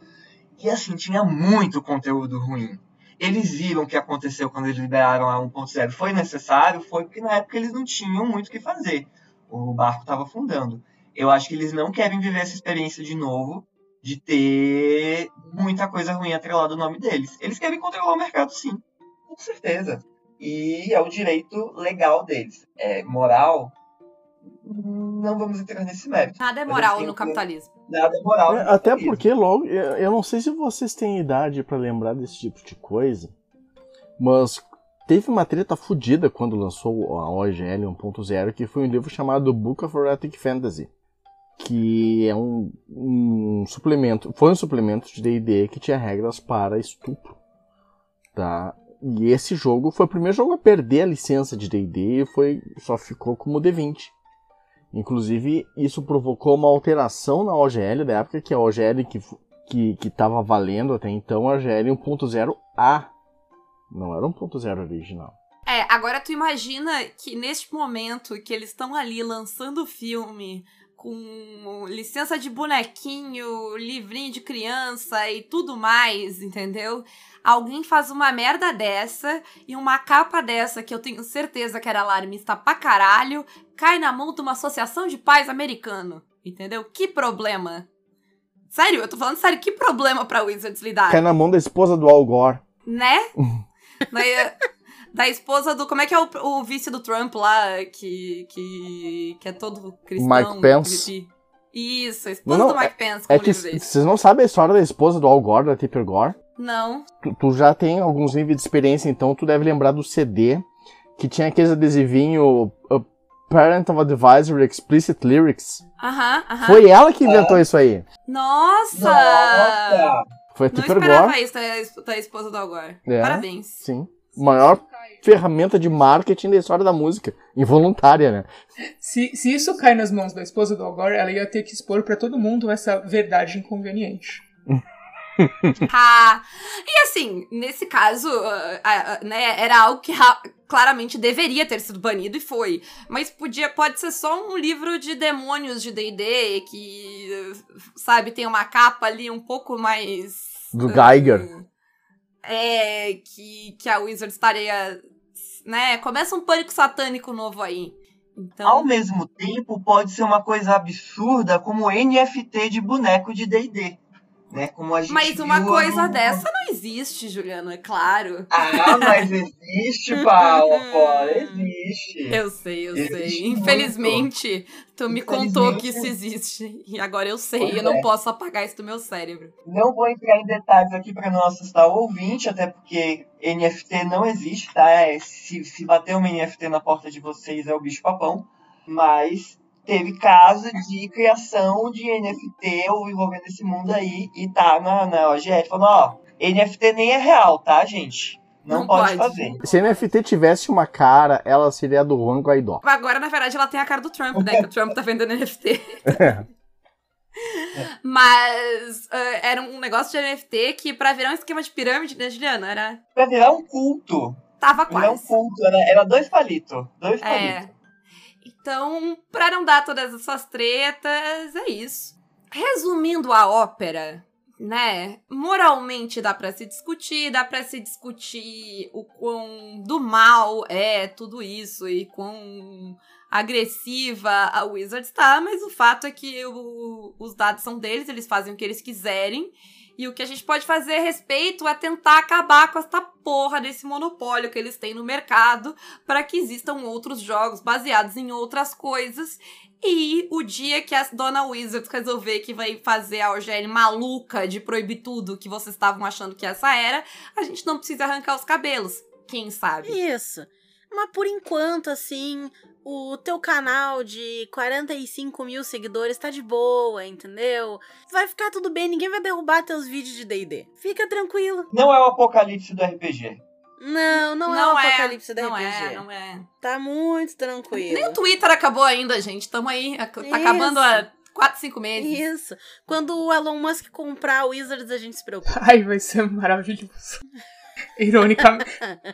E assim, tinha muito conteúdo ruim eles viram o que aconteceu quando eles liberaram a 1.0 foi necessário, foi porque na época eles não tinham muito o que fazer. O barco estava afundando. Eu acho que eles não querem viver essa experiência de novo, de ter muita coisa ruim atrelada ao nome deles. Eles querem controlar o mercado, sim, com certeza. E é o direito legal deles. É moral, não vamos entrar nesse mérito. Nada é moral no capitalismo. Nada é moral. É, até porque logo, eu não sei se vocês têm idade para lembrar desse tipo de coisa, mas teve uma treta fodida quando lançou a OGL 1.0, que foi um livro chamado Book of Erotic Fantasy, que é um, um suplemento, foi um suplemento de D&D que tinha regras para estupro, tá? E esse jogo foi o primeiro jogo a perder a licença de D&D e foi só ficou como D20. Inclusive, isso provocou uma alteração na OGL da época, que a OGL que que estava valendo até então, a OGL 1.0A. Não era 1.0 original. É, agora tu imagina que neste momento que eles estão ali lançando o filme com licença de bonequinho, livrinho de criança e tudo mais, entendeu? alguém faz uma merda dessa e uma capa dessa, que eu tenho certeza que era alarmista pra caralho, cai na mão de uma associação de pais americano. Entendeu? Que problema. Sério, eu tô falando sério, que problema pra Wizards lidar? Cai na mão da esposa do Al Gore. Né? <laughs> da, da esposa do. Como é que é o, o vice do Trump lá, que, que, que é todo cristão? Mike Pence. Isso, a esposa não, do Mike Pence. É, é que vocês não sabem a história da esposa do Al Gore, da Tipper Gore? Não. Tu, tu, já tem alguns níveis de experiência, então tu deve lembrar do CD que tinha aqueles adesivinho uh, Parental Advisory Explicit Lyrics. Aham, aham. Foi ela que inventou isso aí. Nossa! Nossa! Foi a Não Tipper esperava Gore. isso da, da esposa do Al Gore. É, Parabéns. Sim. Maior ferramenta de marketing da história da música. Involuntária, né? Se, se isso cai nas mãos da esposa do Al Gore, ela ia ter que expor pra todo mundo essa verdade inconveniente. <laughs> ah, e assim, nesse caso, uh, uh, né, era algo que claramente deveria ter sido banido e foi. Mas podia, pode ser só um livro de demônios de D&D que, sabe, tem uma capa ali um pouco mais... Do Geiger. Uh, é, que, que a Wizard estaria, né, começa um pânico satânico novo aí. Então, Ao mesmo tempo, pode ser uma coisa absurda como NFT de boneco de D&D. Né? Como a gente mas uma coisa no- dessa não existe, Juliano, é claro. Ah, mas existe, Paula, existe. Eu sei, eu Existe sei. muito. Infelizmente, tu me contou que isso existe. E agora eu sei, eu não é. posso apagar isso do meu cérebro. Não vou entrar em detalhes aqui para não assustar o ouvinte, até porque NFT não existe, tá? É, se, se bater uma NFT na porta de vocês é o bicho papão. Mas teve caso de criação de NFT ou envolvendo esse mundo aí e tá na, na OGL falando, ó, NFT nem é real, tá, gente? Não, Não pode, pode. fazer. Se a NFT tivesse uma cara, ela seria a do Juan Guaidó. Agora, na verdade, ela tem a cara do Trump, né? <laughs> Que o Trump tá vendendo NFT. <laughs> <laughs> Mas eh, era um negócio de NFT que, pra virar um esquema de pirâmide, né, Juliana? Era. Pra virar um culto. Tava Virar um quase. culto. Era, era dois palitos. Dois palitos. É. Então, pra não dar todas essas tretas, é isso. Resumindo a ópera, né? Moralmente dá pra se discutir, dá pra se discutir o quão do mal é tudo isso e quão agressiva a Wizards tá, mas o fato é que o- os dados são deles, eles fazem o que eles quiserem. E o que a gente pode fazer a respeito é tentar acabar com essa porra desse monopólio que eles têm no mercado para que existam outros jogos baseados em outras coisas. E o dia que a dona Wizards resolver que vai fazer a OGL maluca de proibir tudo que vocês estavam achando que essa era, a gente não precisa arrancar os cabelos. Quem sabe? Isso. Mas por enquanto, assim, o teu canal de 45 mil seguidores tá de boa, entendeu? Vai ficar tudo bem, ninguém vai derrubar teus vídeos de D&D. Fica tranquilo. Não é o apocalipse do RPG. Não, não, é o apocalipse da não RPG. é, não é. Tá muito tranquilo. Nem o Twitter acabou ainda, gente. Tamo aí. Tá acabando há 4, 5 meses. Isso. Quando o Elon Musk comprar o Wizards, a gente se preocupa. Ai, vai ser maravilhoso. Ironicamente.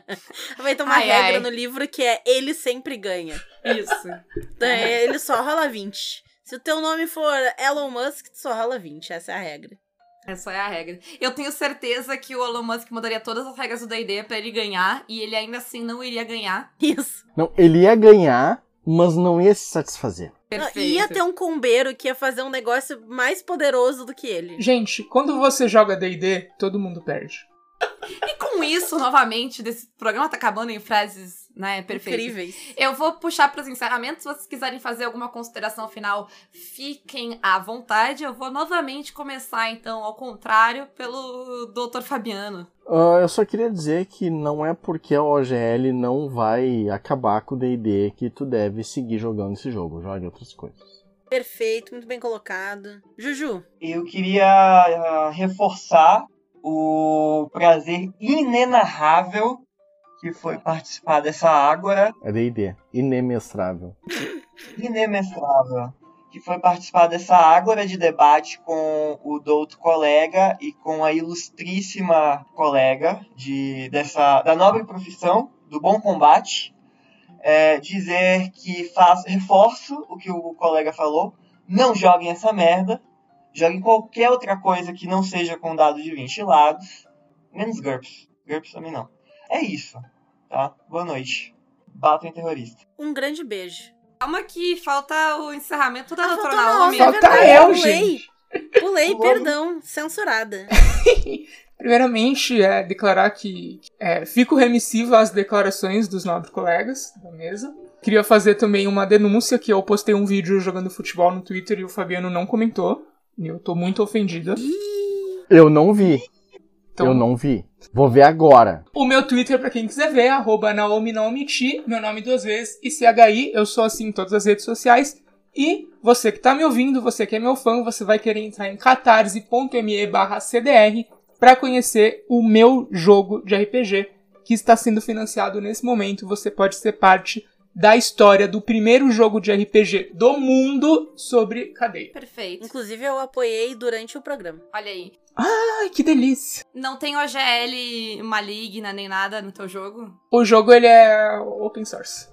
<laughs> Vai ter uma Ai, regra ai. no livro que é ele sempre ganha. Isso. É, ele só rola 20. Se o teu nome for Elon Musk, tu só rola 20. Essa é a regra. Essa é a regra. Eu tenho certeza que o Elon Musk mudaria todas as regras do D&D pra ele ganhar, e ele ainda assim não iria ganhar. Isso. Não, ele ia ganhar, mas não ia se satisfazer. Perfeito. Ia ter um combeiro que ia fazer um negócio mais poderoso do que ele. Gente, quando você joga D&D, todo mundo perde. E com isso, novamente, desse programa tá acabando em frases, né, perfeitas. Incríveis. Eu vou puxar para os encerramentos. Se vocês quiserem fazer alguma consideração final, fiquem à vontade. Eu vou novamente começar, então, ao contrário, pelo Dr. Fabiano. Ah, eu só queria dizer que não é porque a OGL não vai acabar com o D&D que tu deve seguir jogando esse jogo. Jogue outras coisas. Perfeito, muito bem colocado. Juju. Eu queria ah, reforçar o prazer inenarrável que foi participar dessa Ágora É D&D. Inemestrável. inemestrável, que foi participar dessa ágora de debate com o douto colega e com a ilustríssima colega de, dessa, da nobre profissão do bom combate. É, dizer que faço, reforço o que o colega falou, não joguem essa merda, joguem qualquer outra coisa que não seja com dado de 20 lados, menos GURPS, GURPS também não. É isso, tá? Boa noite. Batem terrorista. Um grande beijo. Calma que falta o encerramento da Ah, doutora Naomi. Falta verdade, eu, pulei. gente. Pulei, perdão. Censurada. <laughs> Primeiramente, é declarar que é, fico remissivo às declarações dos nobres colegas da mesa. Queria fazer também uma denúncia que eu postei um vídeo jogando futebol no Twitter e o Fabiano não comentou. E eu tô muito ofendida. Eu não vi. Então, Eu não vi. Vou ver agora. O meu Twitter, pra quem quiser ver, é arroba Naomi Naomiti, meu nome duas vezes, e CHI, eu sou assim em todas as redes sociais. E você que tá me ouvindo, você que é meu fã, você vai querer entrar em catarse.me barra CDR para conhecer o meu jogo de RPG que está sendo financiado nesse momento. Você pode ser parte da história do primeiro jogo de RPG do mundo sobre cadeia. Perfeito. Inclusive, eu apoiei durante o programa. Olha aí. Ai, que delícia! Não tem OGL maligna nem nada no teu jogo? O jogo ele é open source.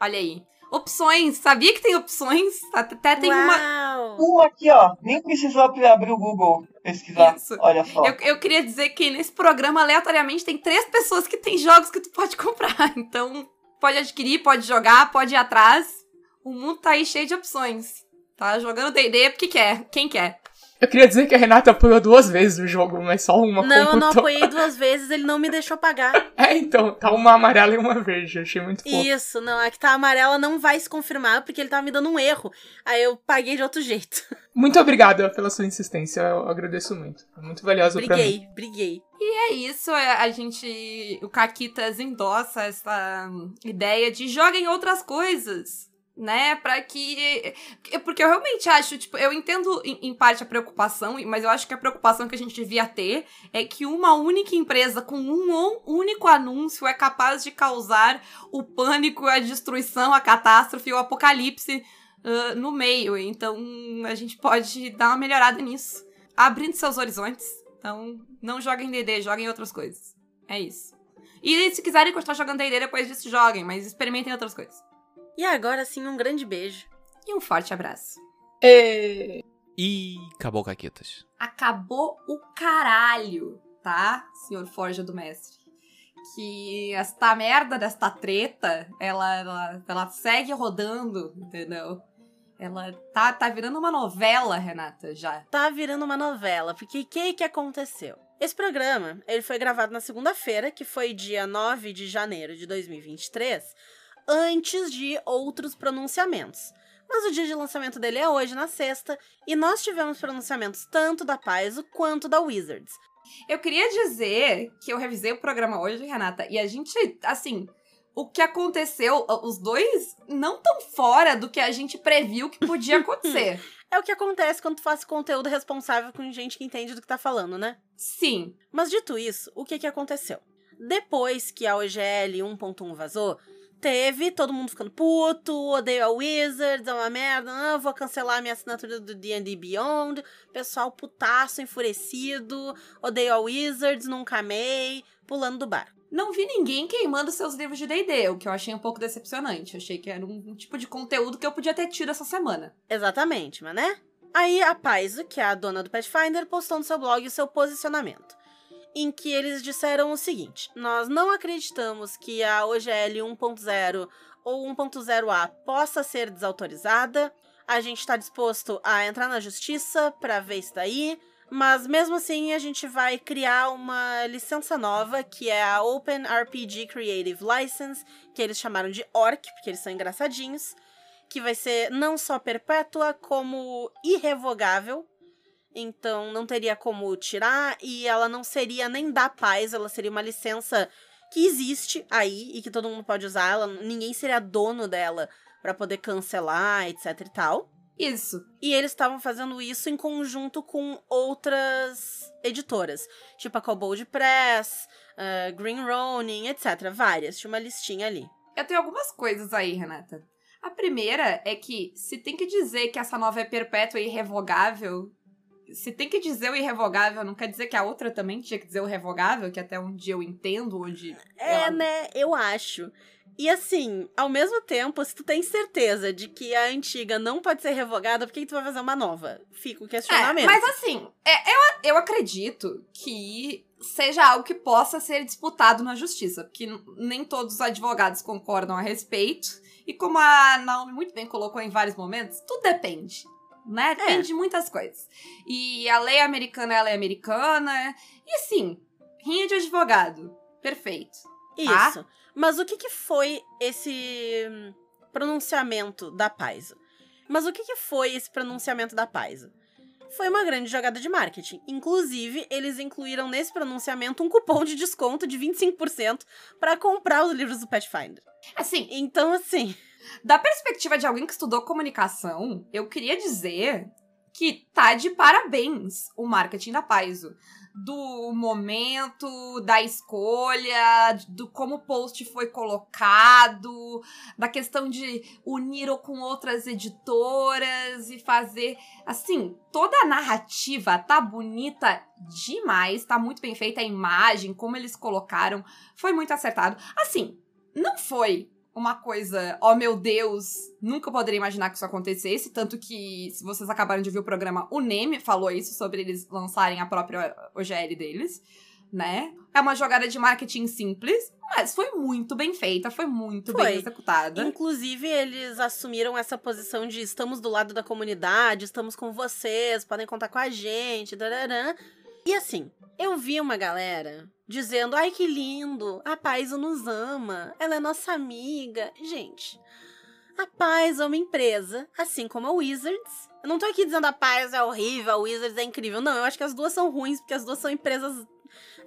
Olha aí. Opções. Sabia que tem opções? Até tem uma. Uau! Um aqui, ó. Nem precisou abrir o Google pesquisar. Isso. Olha só. Eu, eu queria dizer que nesse programa, aleatoriamente, tem três pessoas que têm jogos que tu pode <laughs> comprar. Então, pode adquirir, pode jogar, pode ir atrás. O mundo tá aí cheio de opções. Tá jogando D&D porque quer. Quem quer? Eu queria dizer que a Renata apoiou duas vezes o jogo, mas só uma Não, eu não computou. apoiei duas vezes, ele não me deixou pagar. <laughs> É, então, tá uma amarela e uma verde. Achei muito fofo. Isso, não, a que tá amarela não vai se confirmar porque ele tava me dando um erro. Aí eu paguei de outro jeito. <laughs> Muito obrigada pela sua insistência, eu agradeço muito. Foi muito valiosa pra mim. Briguei, briguei. É isso, é, a gente. O Caquitas endossa essa ideia de joguem outras coisas. Né, pra que. Porque eu realmente acho, tipo, eu entendo em, parte a preocupação, mas eu acho que a preocupação que a gente devia ter é que uma única empresa com um único anúncio é capaz de causar o pânico, a destruição, a catástrofe, o apocalipse ah, no meio. Então a gente pode dar uma melhorada nisso. Abrindo seus horizontes. Então, não joguem DD, joguem outras coisas. É isso. E se quiserem continuar jogando D&D depois disso, joguem, mas experimentem outras coisas. E agora sim, um grande beijo. E um forte abraço. E... E acabou, Caquetas. Acabou o caralho, tá, senhor Forja do Mestre? Que esta merda desta treta, ela, ela, ela segue rodando, entendeu? Ela tá, tá virando uma novela, Renata, já. Tá virando uma novela, porque o que que aconteceu? Esse programa, ele foi gravado na segunda-feira, que foi dia 9 de janeiro de 2023, antes de outros pronunciamentos. Mas o dia de lançamento dele é hoje, na sexta, e nós tivemos pronunciamentos tanto da Paizo quanto da Wizards. Eu queria dizer que eu revisei o programa hoje, Renata, e a gente, assim, o que aconteceu, os dois não tão fora do que a gente previu que podia <laughs> acontecer. É o que acontece quando tu faz conteúdo responsável com gente que entende do que tá falando, né? Sim. Mas dito isso, o que que aconteceu? Depois que a OGL 1.1 vazou, teve todo mundo ficando puto, odeio a Wizards, é uma merda, não, vou cancelar minha assinatura do D&D Beyond, pessoal putaço, enfurecido, odeio a Wizards, nunca amei, pulando do bar. Não vi ninguém queimando seus livros de D&D, o que eu achei um pouco decepcionante. Eu achei que era um tipo de conteúdo que eu podia ter tido essa semana. Exatamente, mas né? Aí a Paizo, que é a dona do Pathfinder, postou no seu blog o seu posicionamento, em que eles disseram o seguinte: Nós não acreditamos que a OGL 1.0 ou 1.0A possa ser desautorizada. A gente está disposto a entrar na justiça para ver isso daí. Mas mesmo assim, a gente vai criar uma licença nova, que é a Open RPG Creative License, que eles chamaram de ORC, porque eles são engraçadinhos que vai ser não só perpétua, como irrevogável. Então não teria como tirar e ela não seria nem da paz, ela seria uma licença que existe aí e que todo mundo pode usar, ela, ninguém seria dono dela para poder cancelar, etc e tal. Isso. E eles estavam fazendo isso em conjunto com outras editoras, tipo a Cobold Press, uh, Green Ronin, etc. Várias, tinha uma listinha ali. Eu tenho algumas coisas aí, Renata. A primeira é que se tem que dizer que essa nova é perpétua e irrevogável, se tem que dizer o irrevogável, não quer dizer que a outra também tinha que dizer o revogável, que até onde eu entendo, onde. É, ela- né? Eu acho. E assim, ao mesmo tempo, se tu tem certeza de que a antiga não pode ser revogada, por que, que tu vai fazer uma nova? Fica o É, questionamento. mas assim, é, eu, eu acredito que seja algo que possa ser disputado na justiça, porque nem todos os advogados concordam a respeito. E como a Naomi muito bem colocou em vários momentos, tudo depende. Né? Depende de muitas coisas. E a lei americana, ela é americana. E sim, rinha de advogado. Perfeito. tá? Isso. Mas o que, que foi esse pronunciamento da Paizo? Mas o que, que foi esse pronunciamento da Paizo? Foi uma grande jogada de marketing. Inclusive, eles incluíram nesse pronunciamento um cupom de desconto de 25% para comprar os livros do Pathfinder. Assim, Então, assim, Da perspectiva de alguém que estudou comunicação, eu queria dizer que tá de parabéns o marketing da Paizo. Do momento, da escolha, do como o post foi colocado, da questão de unir ou com outras editoras e fazer. Assim, toda a narrativa tá bonita demais, tá muito bem feita a imagem, como eles colocaram, foi muito acertado. Assim, não foi uma coisa, oh meu Deus, nunca poderia imaginar que isso acontecesse. Tanto que, se vocês acabaram de ouvir o programa, o Neme falou isso sobre eles lançarem a própria OGL deles. né? É uma jogada de marketing simples, mas foi muito bem feita, foi muito Foi. bem executada. Inclusive, eles assumiram essa posição de estamos do lado da comunidade, estamos com vocês, podem contar com a gente, dararã. E assim, eu vi uma galera dizendo, ai que lindo, a Paizo nos ama, ela é nossa amiga. Gente, a Paizo é uma empresa, assim como a Wizards. Eu não tô aqui dizendo a Paizo é horrível, a Wizards é incrível. Não, eu acho que as duas são ruins, porque as duas são empresas...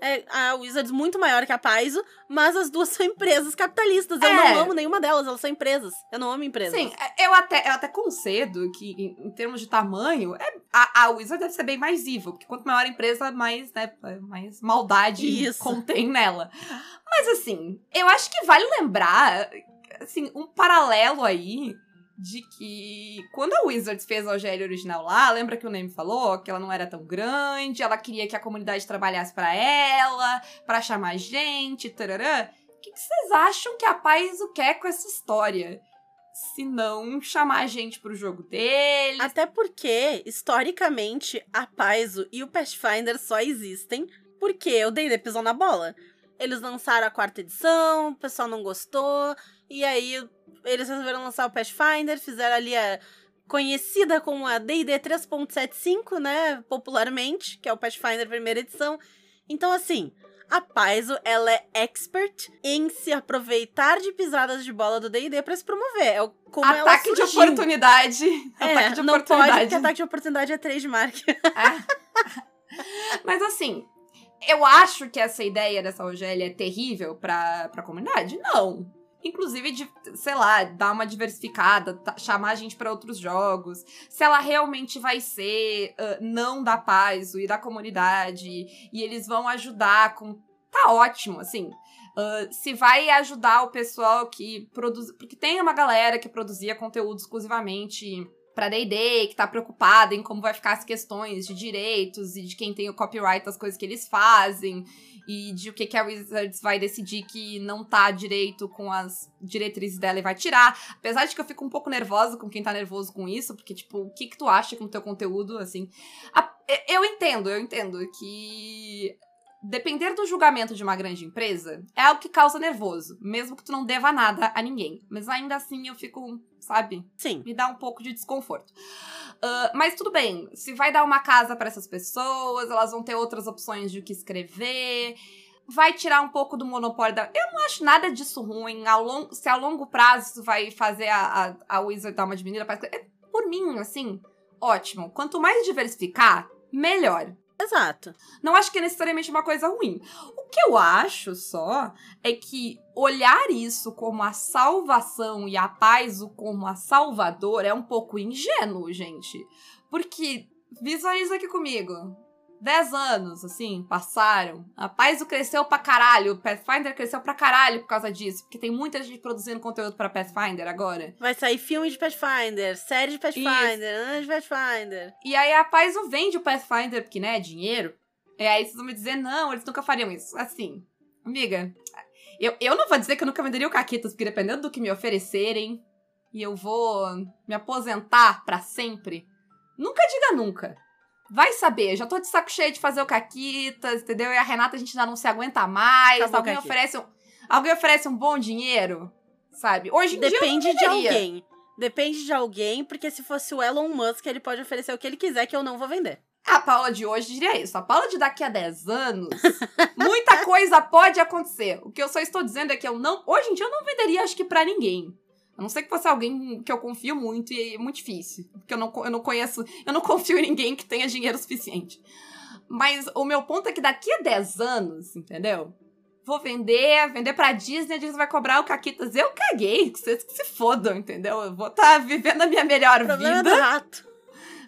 É, a Wizards muito maior que a Paizo, mas as duas <laughs> são empresas capitalistas. Eu É. não amo nenhuma delas, elas são empresas. Eu não amo empresas. Sim, é, eu até, eu até concedo que, em, em termos de tamanho, é, a, a Wizard deve ser bem mais evil, porque quanto maior a empresa, mais, né, mais maldade Isso. contém nela. Mas assim, eu acho que vale lembrar, assim, um paralelo aí de que quando a Wizards fez a OGL original lá, lembra que o Name falou que ela não era tão grande, ela queria que a comunidade trabalhasse pra ela, pra chamar gente, tararã. O que, vocês acham que a Paizo quer com essa história? Se não chamar a gente pro jogo dele. Até porque, historicamente, a Paizo e o Pathfinder só existem porque o D&D pisou na bola. Eles lançaram a quarta edição, o pessoal não gostou, e aí eles resolveram lançar o Pathfinder, fizeram ali a conhecida como a D&D 3.75, né, popularmente, que é o Pathfinder primeira edição. Então, assim, a Paizo, ela é expert em se aproveitar de pisadas de bola do D&D pra se promover. É o- como ela ataque de surgiu. oportunidade. É, ataque de não pode, oportunidade. porque ataque de oportunidade é 3 de marca. <laughs> Mas assim, eu acho que essa ideia dessa OGL é terrível pra, pra comunidade? Não. Inclusive, de, sei lá, dar uma diversificada, chamar a gente pra outros jogos. Se ela realmente vai ser ah, não da paz e da comunidade, e eles vão ajudar com. Tá ótimo, assim. Ah, se vai ajudar o pessoal que produz. Porque tem uma galera que produzia conteúdo exclusivamente pra D&D, que tá preocupada em como vai ficar as questões de direitos e de quem tem o copyright das coisas que eles fazem e de o que, que a Wizards vai decidir que não tá direito com as diretrizes dela e vai tirar. Apesar de que eu fico um pouco nervosa com quem tá nervoso com isso, porque, tipo, o que que tu acha com o teu conteúdo, assim... A- eu entendo, eu entendo que... Depender do julgamento de uma grande empresa é algo que causa nervoso, mesmo que tu não deva nada a ninguém. Mas ainda assim eu fico, sabe, Sim. me dá um pouco de desconforto. Ah, mas tudo bem, se vai dar uma casa para essas pessoas, elas vão ter outras opções de o que escrever. Vai tirar um pouco do monopólio da. Eu não acho nada disso ruim. Ao long... Se a longo prazo isso vai fazer a, a, a Wizard dar uma diminuída. pra- é, Por mim, assim, ótimo. Quanto mais diversificar, melhor. Exato. Não acho que é necessariamente uma coisa ruim. O que eu acho só é que olhar isso como a salvação e a paz como a salvadora é um pouco ingênuo, gente. Porque visualiza aqui comigo. Dez anos, assim, passaram. A Paizo cresceu pra caralho. O Pathfinder cresceu pra caralho por causa disso. Porque tem muita gente produzindo conteúdo pra Pathfinder agora. Vai sair filme de Pathfinder, série de Pathfinder, ano de Pathfinder. E aí a Paizo vende o Pathfinder, porque, né, é dinheiro. E aí vocês vão me dizer, não, eles nunca fariam isso. Assim, amiga, eu, eu não vou dizer que eu nunca venderia o Caquitas, porque dependendo do que me oferecerem, e eu vou me aposentar pra sempre, nunca diga nunca. Vai saber, já tô de saco cheio de fazer o Caquitas, entendeu? E a Renata a gente já não se aguenta mais. Acabou alguém oferece um, alguém oferece um bom dinheiro, sabe? Hoje em dia Depende de venderia. alguém. Depende de alguém, porque se fosse o Elon Musk, ele pode oferecer o que ele quiser que eu não vou vender. A Paula de hoje diria isso. A Paula de daqui a 10 anos, muita coisa pode acontecer. O que eu só estou dizendo é que eu não. Hoje em dia eu não venderia, acho que pra ninguém. A não ser que fosse alguém que eu confio muito e é muito difícil. Porque eu não, eu não conheço. Eu não <laughs> confio em ninguém que tenha dinheiro suficiente. Mas o meu ponto é que daqui a 10 anos, entendeu? Vou vender, vender pra Disney, a Disney vai cobrar o Caquitas. Eu caguei, vocês que se fodam, entendeu? Eu vou estar vivendo a minha melhor problema vida. é do rato.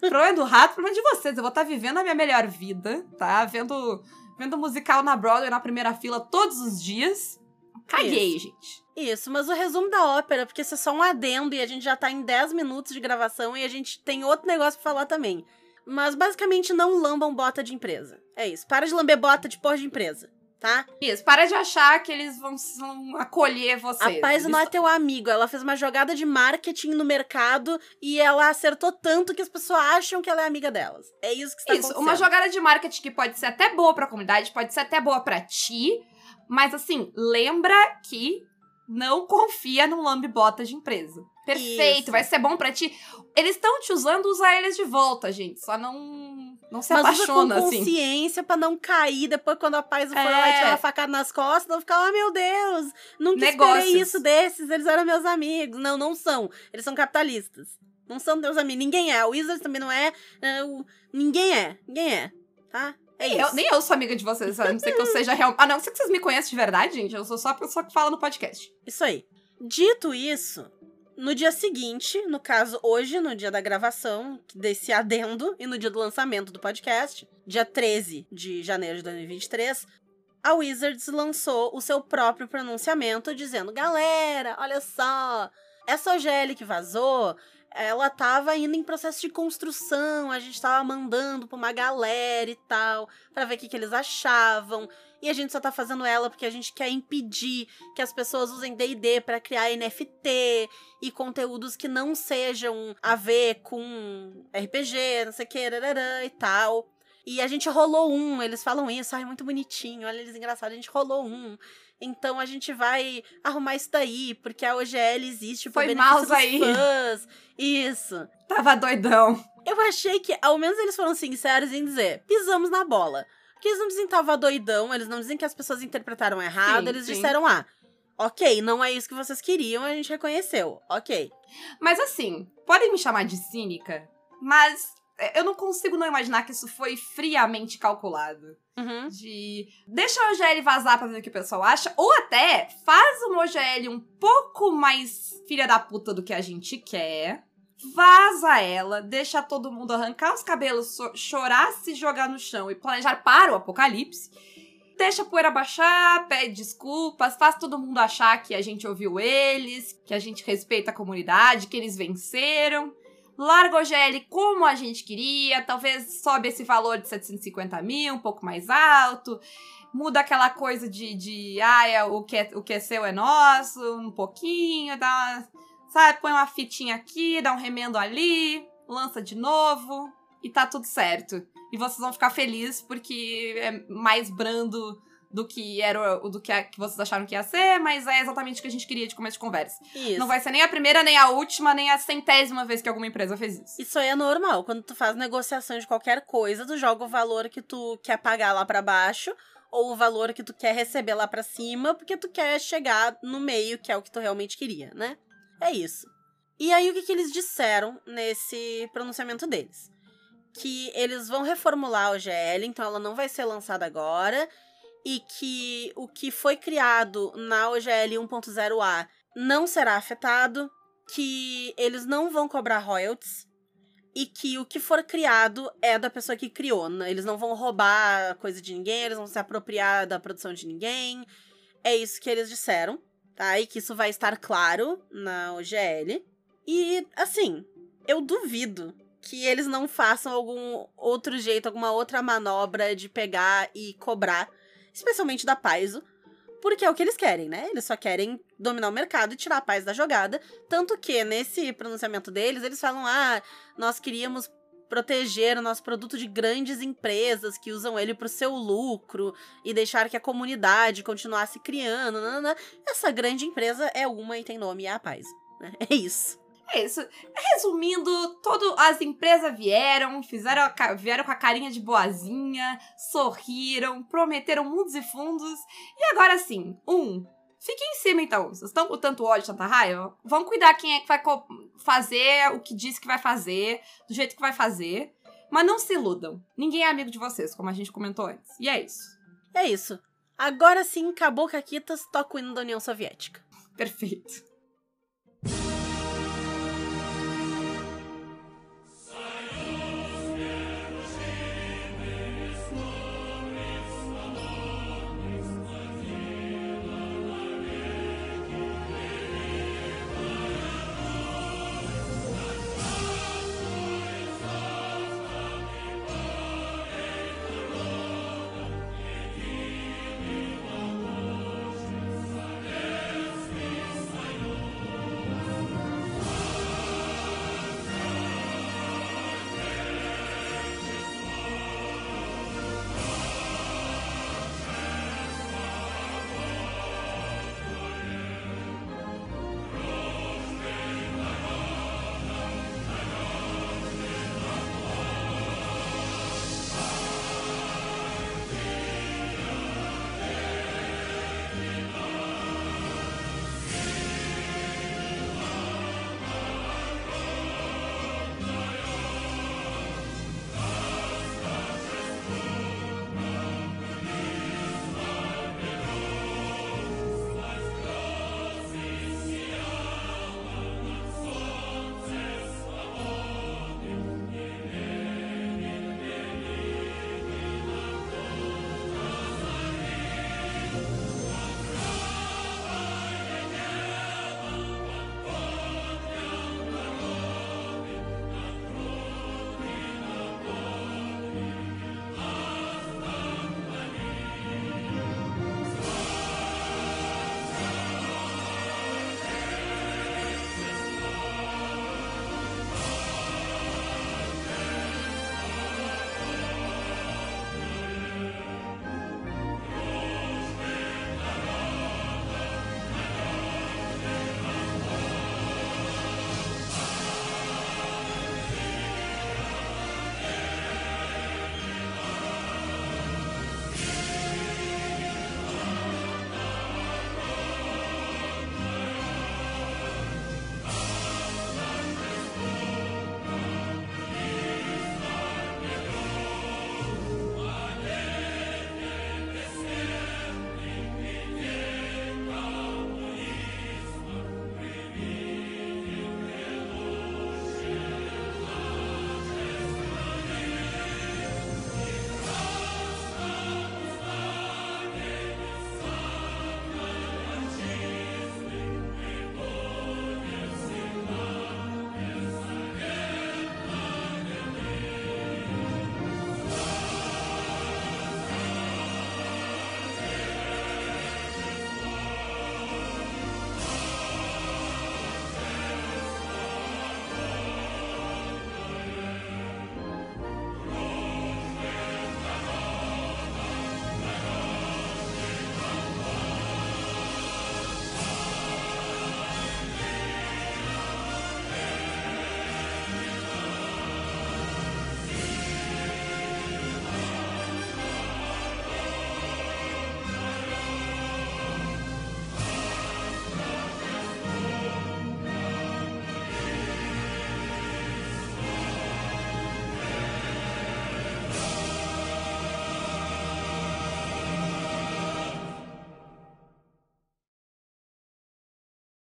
<laughs> Problema do rato, problema de vocês. Eu vou estar vivendo a minha melhor vida, tá? Vendo, vendo musical na Broadway na primeira fila todos os dias. Caguei, gente. Isso, mas o resumo da ópera, porque isso é só um adendo e a gente já tá em 10 minutos de gravação e a gente tem outro negócio pra falar também. Mas basicamente não lambam bota de empresa. É isso. Para de lamber bota de porra de empresa. tá? Isso, para de achar que eles vão, vão acolher vocês. A Paz não é teu amigo. Ela fez uma jogada de marketing no mercado e ela acertou tanto que as pessoas acham que ela é amiga delas. É isso que está Isso, acontecendo. uma jogada de marketing que pode ser até boa pra comunidade, pode ser até boa pra ti, mas assim, lembra que não confia num lambibota de empresa. Perfeito, Isso. vai ser bom pra ti. Eles estão te usando, usa eles de volta, gente. Só não não se Mas usa apaixona com assim. consciência pra não cair depois quando a Paz for É. lá e tirar a facada nas costas, não ficar, oh meu Deus, nunca Negócios. esperei isso desses, eles eram meus amigos. Não, não são. Eles são capitalistas. Não são teus amigos. Ninguém é. A Wizards também não é. é, o- Ninguém é. Ninguém é. Tá? É isso. Eu, nem eu sou amiga de vocês, a não ser que eu seja real. A não ser que vocês me conheçam de verdade, gente. Eu sou só a pessoa que fala no podcast. Isso aí. Dito isso, no dia seguinte, no caso hoje, no dia da gravação desse adendo e no dia do lançamento do podcast, dia 13 de janeiro de 2023, a Wizards lançou o seu próprio pronunciamento dizendo: "Galera, olha só, essa OGL que vazou, ela tava ainda em processo de construção, a gente tava mandando pra uma galera e tal, pra ver o que, que eles achavam. E a gente só tá fazendo ela porque a gente quer impedir que as pessoas usem D&D para criar NFT e conteúdos que não sejam a ver com RPG, não sei o que, e tal. E a gente rolou um, eles falam isso, ai, muito bonitinho, olha eles engraçados, a gente rolou um. Então a gente vai arrumar isso daí, porque a OGL existe por Foi benefício dos aí. fãs. Isso. Tava doidão. Eu achei que, ao menos eles foram sinceros em dizer, pisamos na bola. Porque eles não dizem que tava doidão, eles não dizem que as pessoas interpretaram errado, Sim, eles sim. disseram, ah, ok, não é isso que vocês queriam, a gente reconheceu, ok. Mas assim, podem me chamar de cínica, mas eu não consigo não imaginar que isso foi friamente calculado. Uhum. De deixa a OGL vazar pra ver o que o pessoal acha, ou até faz uma OGL um pouco mais filha da puta do que a gente quer. Vaza ela, deixa todo mundo arrancar os cabelos, so- chorar, se jogar no chão e planejar para o apocalipse. Deixa a poeira baixar, pede desculpas, faz todo mundo achar que a gente ouviu eles, que a gente respeita a comunidade, que eles venceram. Larga o OGL como a gente queria, talvez sobe esse valor de 750 mil, um pouco mais alto. Muda aquela coisa de, de ah, é, o, que é, o que é seu é nosso, um pouquinho, dá uma, sabe, põe uma fitinha aqui, dá um remendo ali, lança de novo e tá tudo certo. E vocês vão ficar felizes porque é mais brando do que era o do que, a- que vocês acharam que ia ser, mas é exatamente o que a gente queria de começo de conversa. Isso. Não vai ser nem a primeira, nem a última, nem a centésima vez que alguma empresa fez isso. Isso aí é normal. Quando tu faz negociação de qualquer coisa, tu joga o valor que tu quer pagar lá pra baixo ou o valor que tu quer receber lá pra cima, porque tu quer chegar no meio, que é o que tu realmente queria, né? É isso. E aí o que, que eles disseram nesse pronunciamento deles? Que eles vão reformular a OGL, então ela não vai ser lançada agora, e que o que foi criado na OGL 1.0A não será afetado, que eles não vão cobrar royalties e que o que for criado é da pessoa que criou. Eles não vão roubar coisa de ninguém, eles vão se apropriar da produção de ninguém. É isso que eles disseram, tá? E que isso vai estar claro na OGL. E, assim, eu duvido que eles não façam algum outro jeito, alguma outra manobra de pegar e cobrar, especialmente da Paizo, porque é o que eles querem, né? Eles só querem dominar o mercado e tirar a paz da jogada. Tanto que nesse pronunciamento deles, eles falam: ah, nós queríamos proteger o nosso produto de grandes empresas que usam ele para o seu lucro e deixar que a comunidade continuasse criando. nananã." Essa grande empresa é uma e tem nome, é a Paz. né? <laughs> É isso. É isso. Resumindo, todo, as empresas vieram, fizeram a vieram com a carinha de boazinha, sorriram, prometeram mundos e fundos. E agora sim, um, fiquem em cima então. Vocês estão com tanto ódio, tanta raiva? Vão cuidar quem é que vai fazer o que disse que vai fazer, do jeito que vai fazer. Mas não se iludam. Ninguém é amigo de vocês, como a gente comentou antes. E é isso. É isso. Agora sim, acabou Caquitas, toca o hino da União Soviética. Perfeito.